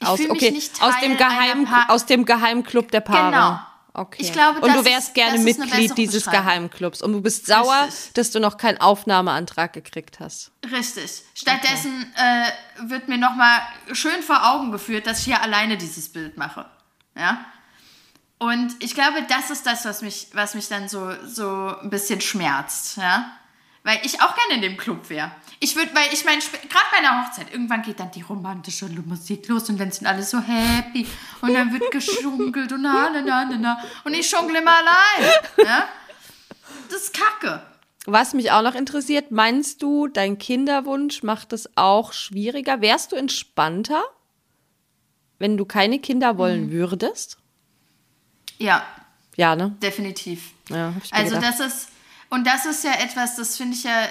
Ich aus, okay. mich nicht Teil aus dem Geheim aus dem Geheimclub der Paare. Genau. Okay. Ich glaube, und du wärst ist, gerne Mitglied dieses Geheimclubs und du bist sauer, Richtig. dass du noch keinen Aufnahmeantrag gekriegt hast. Richtig. Stattdessen okay. äh, wird mir noch mal schön vor Augen geführt, dass ich hier alleine dieses Bild mache. Ja. Und ich glaube, das ist das, was mich, was mich dann so, so ein bisschen schmerzt. Ja. Weil ich auch gerne in dem Club wäre. Ich würde, weil ich meine, gerade bei einer Hochzeit, irgendwann geht dann die romantische Musik los und dann sind alle so happy und dann wird geschunkelt und na, na, na, na, na. Und ich schunkle immer allein. Ja? Das ist kacke. Was mich auch noch interessiert, meinst du, dein Kinderwunsch macht es auch schwieriger? Wärst du entspannter, wenn du keine Kinder wollen mhm. würdest? Ja. Ja, ne? Definitiv. Ja, also gedacht. das ist und das ist ja etwas, das finde ich ja,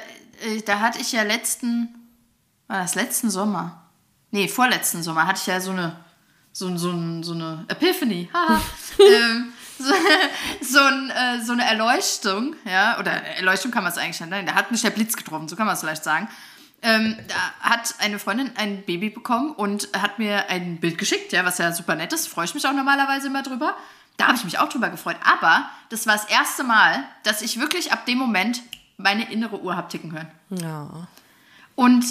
äh, da hatte ich ja letzten, war das letzten Sommer? Nee, vorletzten Sommer hatte ich ja so eine, so, so, so eine Epiphany. ähm, so, so, ein, äh, so, eine Erleuchtung, ja, oder Erleuchtung kann man es eigentlich nicht nennen, da hat mich der Blitz getroffen, so kann man es vielleicht sagen. Ähm, da hat eine Freundin ein Baby bekommen und hat mir ein Bild geschickt, ja, was ja super nett ist, freue ich mich auch normalerweise immer drüber. Da habe ich mich auch drüber gefreut. Aber das war das erste Mal, dass ich wirklich ab dem Moment meine innere Uhr habe ticken können. Ja. Und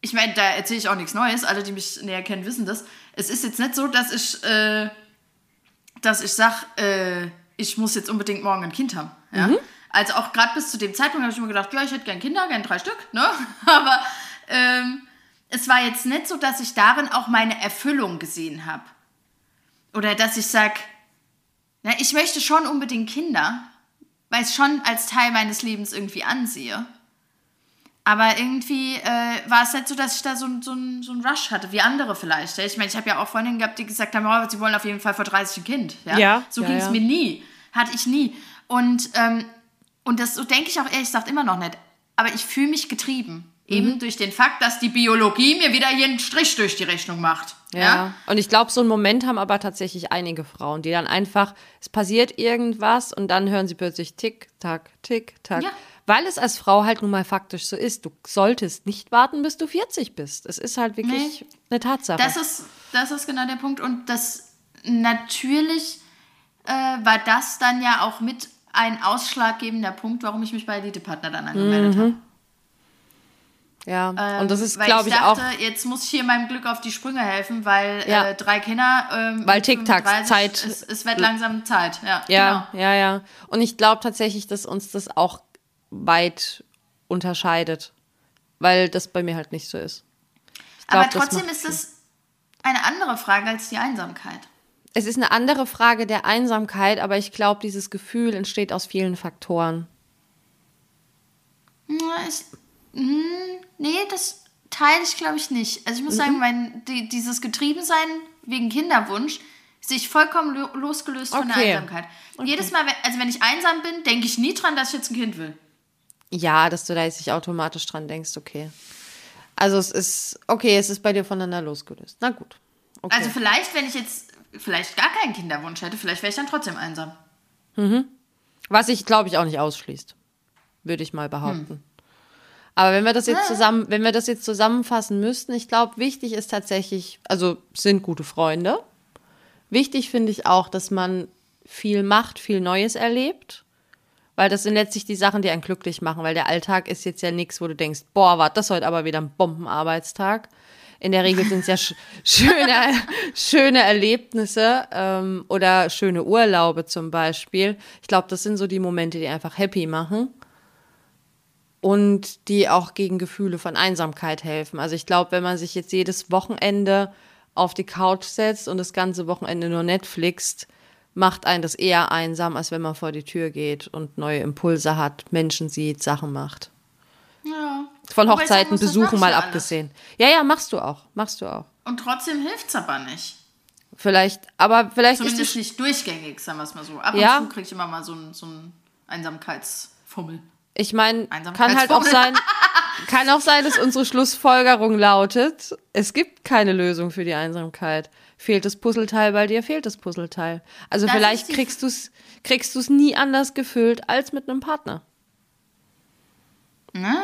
ich meine, da erzähle ich auch nichts Neues. Alle, die mich näher kennen, wissen das. Es ist jetzt nicht so, dass ich, äh, dass ich sage, äh, ich muss jetzt unbedingt morgen ein Kind haben. Ja? Mhm. Also auch gerade bis zu dem Zeitpunkt habe ich mir gedacht, ja, ich hätte gern Kinder, gern drei Stück. Ne? Aber ähm, es war jetzt nicht so, dass ich darin auch meine Erfüllung gesehen habe. Oder dass ich sage, na, ich möchte schon unbedingt Kinder, weil ich es schon als Teil meines Lebens irgendwie ansehe. Aber irgendwie äh, war es nicht so, dass ich da so, so, so einen Rush hatte, wie andere vielleicht. Ich meine, ich habe ja auch Freundinnen gehabt, die gesagt haben, oh, sie wollen auf jeden Fall vor 30 ein Kind. Ja, ja so ja, ging es ja. mir nie. Hatte ich nie. Und, ähm, und das so denke ich auch ehrlich gesagt immer noch nicht. Aber ich fühle mich getrieben. Mhm. Eben durch den Fakt, dass die Biologie mir wieder jeden Strich durch die Rechnung macht. Ja. Ja. Und ich glaube, so einen Moment haben aber tatsächlich einige Frauen, die dann einfach, es passiert irgendwas und dann hören sie plötzlich tick, tack, tick, tack. Ja. Weil es als Frau halt nun mal faktisch so ist. Du solltest nicht warten, bis du 40 bist. Es ist halt wirklich eine Tatsache. Das ist, das ist genau der Punkt. Und das natürlich äh, war das dann ja auch mit ein ausschlaggebender Punkt, warum ich mich bei Elite-Partner dann angemeldet Mhm. habe. Ja, Ähm, und das ist, weil glaube ich, dachte, auch, jetzt muss ich hier meinem Glück auf die Sprünge helfen, weil Ja. äh, drei Kinder. Ähm, Weil 35, Zeit- Es, es wird langsam Zeit, ja. ja, Genau. ja, ja. Und ich glaube tatsächlich, dass uns das auch weit unterscheidet. Weil das bei mir halt nicht so ist. Ich glaub, Aber trotzdem ist es eine andere Frage als die Einsamkeit. Es ist eine andere Frage der Einsamkeit, aber ich glaube, dieses Gefühl entsteht aus vielen Faktoren. Ich, hm, nee, das teile ich, glaube ich, nicht. Also ich muss sagen, mein, die, dieses Getriebensein wegen Kinderwunsch sich vollkommen lo losgelöst von der Okay. Einsamkeit. Jedes Mal, wenn, also wenn ich einsam bin, denke ich nie dran, dass ich jetzt ein Kind will. Ja, dass du da jetzt nicht automatisch dran denkst, okay. Also es ist, okay, es ist bei dir voneinander losgelöst. Na gut. Okay. Also vielleicht, wenn ich jetzt vielleicht gar keinen Kinderwunsch hätte, vielleicht wäre ich dann trotzdem einsam. Was ich, glaube ich, auch nicht ausschließt. Würde ich mal behaupten. Aber wenn wir das jetzt zusammen, wenn wir das jetzt zusammenfassen müssten, ich glaube, wichtig ist tatsächlich, also sind gute Freunde. Wichtig finde ich auch, dass man viel macht, viel Neues erlebt. Weil das sind letztlich die Sachen, die einen glücklich machen, weil der Alltag ist jetzt ja nichts, wo du denkst, boah, war das heute aber wieder ein Bombenarbeitstag. In der Regel sind es ja sch schöne, schöne Erlebnisse ähm, oder schöne Urlaube zum Beispiel. Ich glaube, das sind so die Momente, die einfach happy machen und die auch gegen Gefühle von Einsamkeit helfen. Also ich glaube, wenn man sich jetzt jedes Wochenende auf die Couch setzt und das ganze Wochenende nur Netflixt, macht einen das eher einsam, als wenn man vor die Tür geht und neue Impulse hat, Menschen sieht, Sachen macht. Ja. Von Hochzeiten muss, besuchen mal abgesehen. Ja, ja, machst du auch, machst du auch. Und trotzdem hilft es aber nicht. Vielleicht, aber vielleicht ist Zumindest die, nicht durchgängig, sagen wir es mal so. Ab und Ja. zu kriege ich immer mal so einen so einen Einsamkeitsfummel. Ich meine, kann halt auch sein, kann auch sein, dass unsere Schlussfolgerung lautet, es gibt keine Lösung für die Einsamkeit. Fehlt das Puzzleteil bei dir, fehlt das Puzzleteil. Also Das vielleicht kriegst du es kriegst du's nie anders gefüllt als mit einem Partner. Ne?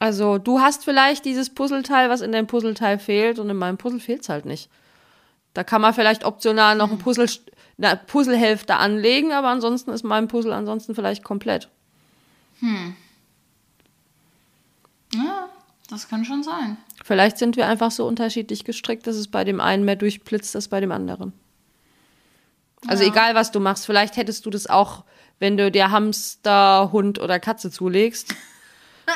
Also du hast vielleicht dieses Puzzleteil, was in deinem Puzzleteil fehlt und in meinem Puzzle fehlt es halt nicht. Da kann man vielleicht optional noch ein Puzzle, eine Puzzlehälfte anlegen, aber ansonsten ist mein Puzzle ansonsten vielleicht komplett. Ja, das kann schon sein. Vielleicht sind wir einfach so unterschiedlich gestrickt, dass es bei dem einen mehr durchblitzt als bei dem anderen. Also egal, was du machst, vielleicht hättest du das auch, wenn du dir Hamster, Hund oder Katze zulegst.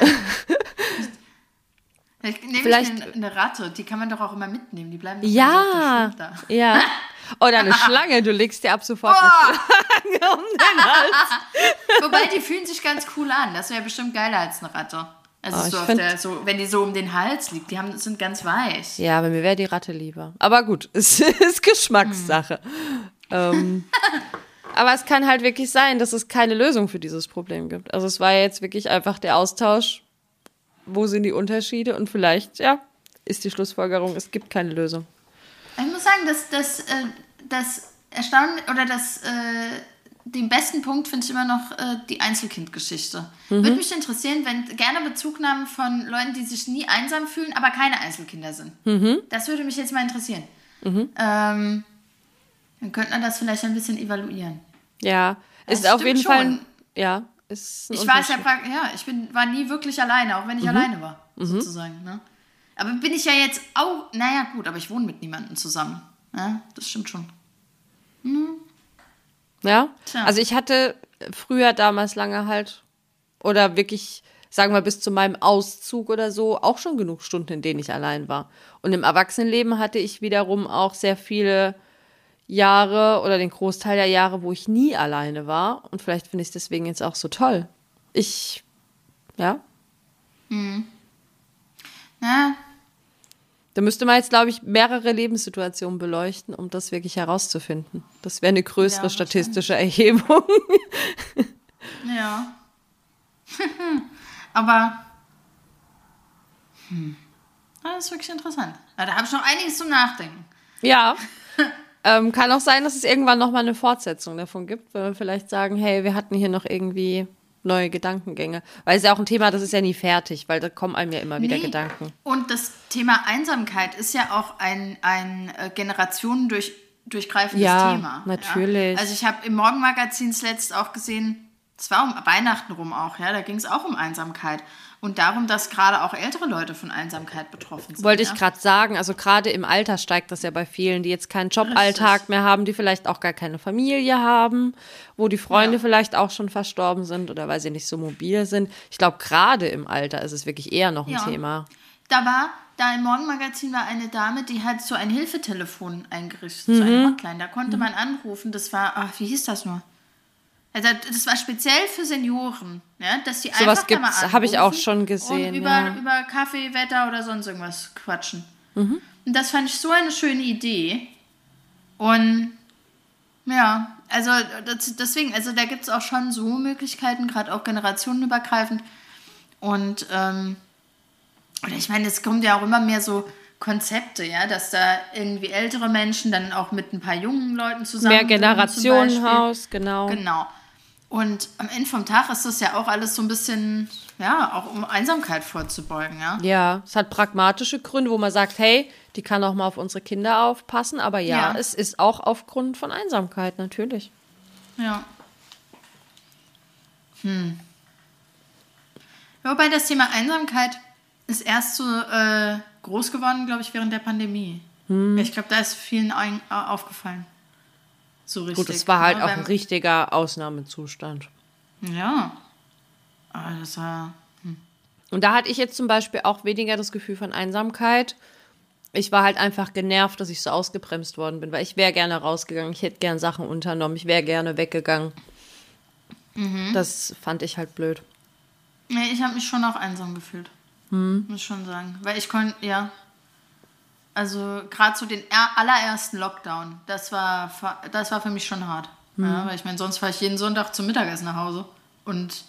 Vielleicht nehme Vielleicht- ich eine, eine Ratte, die kann man doch auch immer mitnehmen. Die bleiben Ja, Schulter. ja. Oder eine Schlange, du legst dir ab sofort eine Schlange um den Hals. Wobei, die fühlen sich ganz cool an. Das wäre bestimmt geiler als eine Ratte. Also Oh, so, der, so wenn die so um den Hals liegt, die haben, sind ganz weich. Ja, aber mir wäre die Ratte lieber. Aber gut, es ist Geschmackssache. Ähm, aber es kann halt wirklich sein, dass es keine Lösung für dieses Problem gibt. Also es war jetzt wirklich einfach der Austausch, wo sind die Unterschiede und vielleicht, ja, ist die Schlussfolgerung, es gibt keine Lösung. Ich muss sagen, dass das, äh, das Erstaunen oder das, äh, den besten Punkt finde ich immer noch äh, die Einzelkindgeschichte. Mhm. Würde mich interessieren, wenn gerne Bezugnahmen von Leuten, die sich nie einsam fühlen, aber keine Einzelkinder sind. Mhm. Das würde mich jetzt mal interessieren. Ähm, dann könnte man das vielleicht ein bisschen evaluieren. Ja, Das ist auf jeden Fall, schon. ein- ja, ist Ich war ja ja, ich bin, war nie wirklich alleine, auch wenn ich alleine war, sozusagen. Ne? Aber bin ich ja jetzt auch, naja, gut, aber ich wohne mit niemandem zusammen. Ja, das stimmt schon. Ja, Tja. also ich hatte früher damals lange halt oder wirklich, sagen wir bis zu meinem Auszug oder so, auch schon genug Stunden, in denen ich allein war. Und im Erwachsenenleben hatte ich wiederum auch sehr viele Jahre oder den Großteil der Jahre, wo ich nie alleine war. Und vielleicht finde ich es deswegen jetzt auch so toll. Ich, ja. Hm. Ja. Da müsste man jetzt, glaube ich, mehrere Lebenssituationen beleuchten, um das wirklich herauszufinden. Das wäre eine größere ja, statistische Erhebung. ja. Aber. Hm. Das ist wirklich interessant. Da habe ich noch einiges zum Nachdenken. Ja. ähm, kann auch sein, dass es irgendwann noch mal eine Fortsetzung davon gibt, wenn wir vielleicht sagen, hey, wir hatten hier noch irgendwie neue Gedankengänge. Weil es ist ja auch ein Thema, das ist ja nie fertig, weil da kommen einem ja immer wieder nee. Gedanken. Und das Thema Einsamkeit ist ja auch ein, ein äh, Generationen durch, durchgreifendes ja, Thema. Natürlich. Ja? Also ich habe im Morgenmagazin zuletzt auch gesehen, es war um Weihnachten rum auch, ja, da ging es auch um Einsamkeit und darum, dass gerade auch ältere Leute von Einsamkeit betroffen sind. Wollte ja? ich gerade sagen, also gerade im Alter steigt das ja bei vielen, die jetzt keinen Joballtag mehr haben, die vielleicht auch gar keine Familie haben, wo die Freunde ja. vielleicht auch schon verstorben sind oder weil sie nicht so mobil sind. Ich glaube, gerade im Alter ist es wirklich eher noch ein ja. Thema. Da war, da im Morgenmagazin war eine Dame, die hat so ein Hilfetelefon eingerichtet, mhm. so eine Hotline. Da konnte mhm. man anrufen. Das war, ach, wie hieß das nur? Also das war speziell für Senioren, ja, dass die so einfach gibt's, habe ich auch schon gesehen. Und über, ja. über Kaffee, Wetter oder sonst irgendwas quatschen. Mhm. Und das fand ich so eine schöne Idee. Und ja, also das, deswegen, also da gibt es auch schon so Möglichkeiten, gerade auch generationenübergreifend. Und ähm, oder ich meine, es kommt ja auch immer mehr so Konzepte, ja, dass da irgendwie ältere Menschen dann auch mit ein paar jungen Leuten zusammen. Mehr Generationenhaus, genau. Genau. Und am Ende vom Tag ist das ja auch alles so ein bisschen, ja, auch um Einsamkeit vorzubeugen, ja. Ja, es hat pragmatische Gründe, wo man sagt, hey, die kann auch mal auf unsere Kinder aufpassen, aber ja, ja. es ist auch aufgrund von Einsamkeit, natürlich. Ja. Hm. Wobei das Thema Einsamkeit ist erst so äh, groß geworden, glaube ich, während der Pandemie. Hm. Ich glaube, da ist vielen äh, aufgefallen. So richtig. Gut, es war halt ja, auch ein richtiger Ausnahmezustand. Ja. Aber das war. Hm. Und da hatte ich jetzt zum Beispiel auch weniger das Gefühl von Einsamkeit. Ich war halt einfach genervt, dass ich so ausgebremst worden bin, weil ich wäre gerne rausgegangen, ich hätte gerne Sachen unternommen, ich wäre gerne weggegangen. Mhm. Das fand ich halt blöd. Nee, ich habe mich schon auch einsam gefühlt. Hm. Muss schon sagen. Weil ich konnte, ja, also gerade so den allerersten Lockdown, das war, das war für mich schon hart. Mhm. Ja, weil ich meine, sonst fahre ich jeden Sonntag zum Mittagessen nach Hause. Und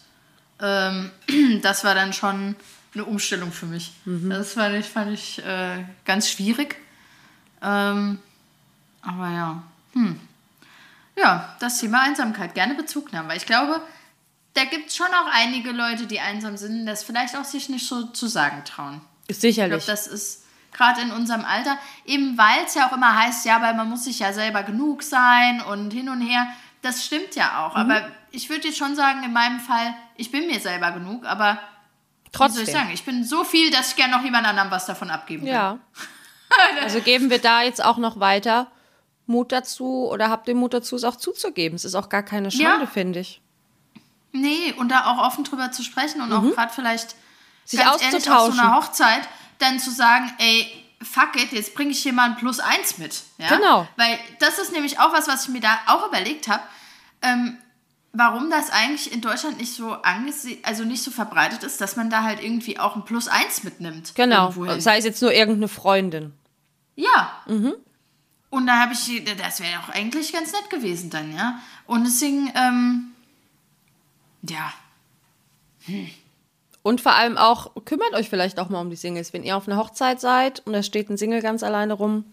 ähm, das war dann schon eine Umstellung für mich. Mhm. Das fand ich, fand ich äh, ganz schwierig. Ähm, aber ja. Hm. Ja, das Thema Einsamkeit. Gerne Bezug nehmen, weil ich glaube, da gibt es schon auch einige Leute, die einsam sind, das vielleicht auch sich nicht so zu sagen trauen. Sicherlich. Ich glaube, das ist gerade in unserem Alter, eben weil es ja auch immer heißt, ja, weil man muss sich ja selber genug sein und hin und her. Das stimmt ja auch. Mhm. Aber ich würde jetzt schon sagen, in meinem Fall, ich bin mir selber genug, aber Trotzdem. soll ich sagen, ich bin so viel, dass ich gerne noch jemand anderem was davon abgeben will. Ja. also geben wir da jetzt auch noch weiter Mut dazu oder habt ihr Mut dazu, es auch zuzugeben. Es ist auch gar keine Schande, ja. finde ich. Nee, und da auch offen drüber zu sprechen und mhm. auch gerade vielleicht sich auszutauschen. Ehrlich, auf so einer Hochzeit dann zu sagen, ey, fuck it, jetzt bringe ich hier mal ein Plus eins mit. Ja? Genau. Weil das ist nämlich auch was, was ich mir da auch überlegt habe. Ähm, warum das eigentlich in Deutschland nicht so angesehen, also nicht so verbreitet ist, dass man da halt irgendwie auch ein Plus eins mitnimmt. Genau. Sei es jetzt nur irgendeine Freundin. Ja. Mhm. Und da habe ich, das wäre auch eigentlich ganz nett gewesen dann, ja. Und deswegen, ähm, ja. Hm. Und vor allem auch, kümmert euch vielleicht auch mal um die Singles. Wenn ihr auf einer Hochzeit seid und da steht ein Single ganz alleine rum,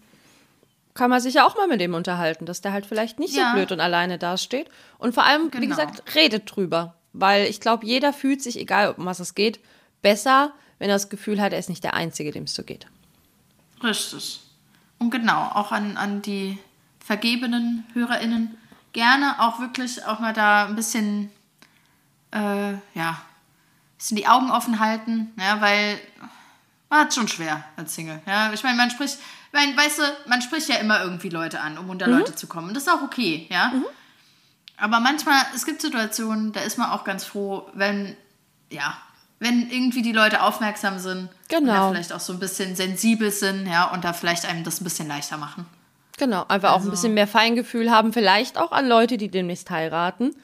kann man sich ja auch mal mit dem unterhalten, dass der halt vielleicht nicht ja. so blöd und alleine dasteht. Und vor allem, genau. wie gesagt, redet drüber. Weil ich glaube, jeder fühlt sich, egal um was es geht, besser, wenn er das Gefühl hat, er ist nicht der Einzige, dem es so geht. Richtig. Und genau, auch an, an die vergebenen HörerInnen gerne auch wirklich auch mal da ein bisschen, äh, ja, bisschen die Augen offen halten, ja, weil man hat schon schwer als Single. Ja, ich meine, man spricht, mein, weißt du, man spricht ja immer irgendwie Leute an, um unter mhm. Leute zu kommen. Das ist auch okay, ja. Mhm. Aber manchmal, es gibt Situationen, da ist man auch ganz froh, wenn, ja, wenn irgendwie die Leute aufmerksam sind. Genau. Und vielleicht auch so ein bisschen sensibel sind, ja, und da vielleicht einem das ein bisschen leichter machen. Genau, einfach also. auch ein bisschen mehr Feingefühl haben, vielleicht auch an Leute, die demnächst heiraten.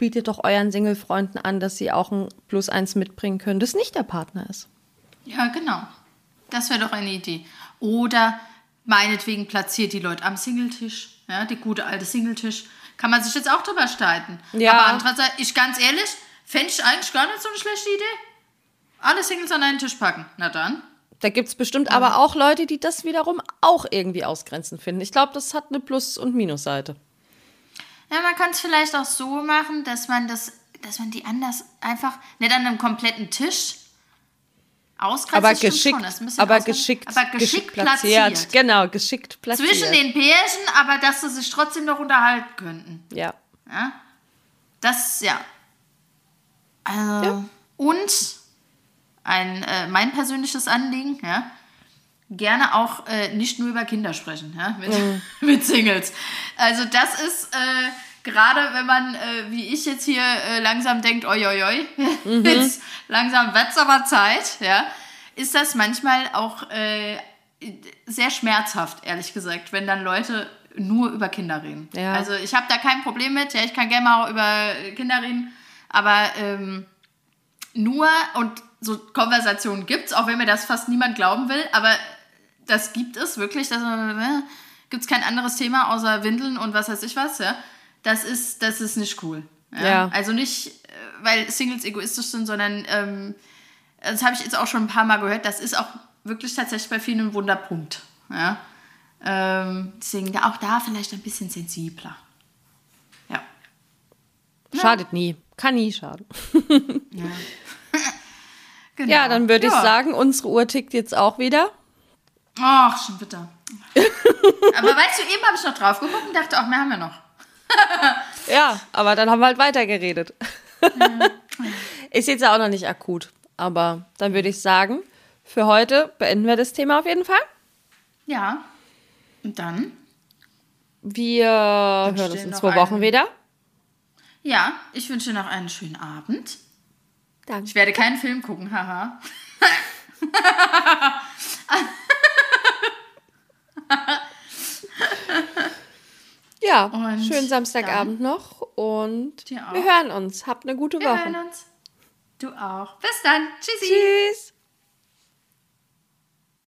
Bietet doch euren Single-Freunden an, dass sie auch ein Plus eins mitbringen können, das nicht der Partner ist. Ja, genau. Das wäre doch eine Idee. Oder meinetwegen platziert die Leute am Singletisch, ja, die gute alte Singletisch. Kann man sich jetzt auch drüber streiten. Ja. Aber andererseits, ich ganz ehrlich, fände ich eigentlich gar nicht so eine schlechte Idee. Alle Singles an einen Tisch packen. Na dann. Da gibt es bestimmt ja. aber auch Leute, die das wiederum auch irgendwie ausgrenzend finden. Ich glaube, das hat eine Plus- und Minusseite. Ja, man kann es vielleicht auch so machen, dass man das, dass man die anders einfach nicht an einem kompletten Tisch ausgrenzt. Aber geschickt, aber geschickt, aber geschickt, geschickt platziert. platziert. Genau, geschickt platziert. Zwischen den Pärchen, aber dass sie sich trotzdem noch unterhalten könnten. Ja. ja? Das, ja. Also, ja. Und ein, äh, mein persönliches Anliegen, ja, gerne auch äh, nicht nur über Kinder sprechen, ja, mit, mhm. mit Singles. Also das ist äh, gerade, wenn man, äh, wie ich jetzt hier äh, langsam denkt, oi, oi, oi, mhm. jetzt langsam wird's aber Zeit, ja, ist das manchmal auch äh, sehr schmerzhaft, ehrlich gesagt, wenn dann Leute nur über Kinder reden. Ja. Also ich habe da kein Problem mit, ja, ich kann gerne mal auch über Kinder reden, aber ähm, nur und so Konversationen gibt es, auch wenn mir das fast niemand glauben will, aber das gibt es wirklich. Das äh, gibt es kein anderes Thema außer Windeln und was weiß ich was. Ja? Das, ist, das ist nicht cool. Ja? ja. Also nicht, äh, weil Singles egoistisch sind, sondern ähm, das habe ich jetzt auch schon ein paar Mal gehört. Das ist auch wirklich tatsächlich bei vielen ein Wunderpunkt. Ja? Ähm, deswegen auch da vielleicht ein bisschen sensibler. Ja. Schadet ja. nie. Kann nie schaden. ja. Genau. Ja, dann würde ich sagen, unsere Uhr tickt jetzt auch wieder. Ach, schon bitter. aber weißt du, eben habe ich noch drauf geguckt und dachte, ach, mehr haben wir noch. ja, aber dann haben wir halt weitergeredet. Ist jetzt ja auch noch nicht akut. Aber dann würde ich sagen, für heute beenden wir das Thema auf jeden Fall. Ja. Und dann? Wir hören uns in zwei Wochen wieder. Ja, ich wünsche noch einen schönen Abend. Danke. Ich werde keinen Film gucken, haha. ja, und schönen Samstagabend noch und wir hören uns. Habt eine gute Woche. Wir hören uns. Du auch. Bis dann. Tschüssi. Tschüss.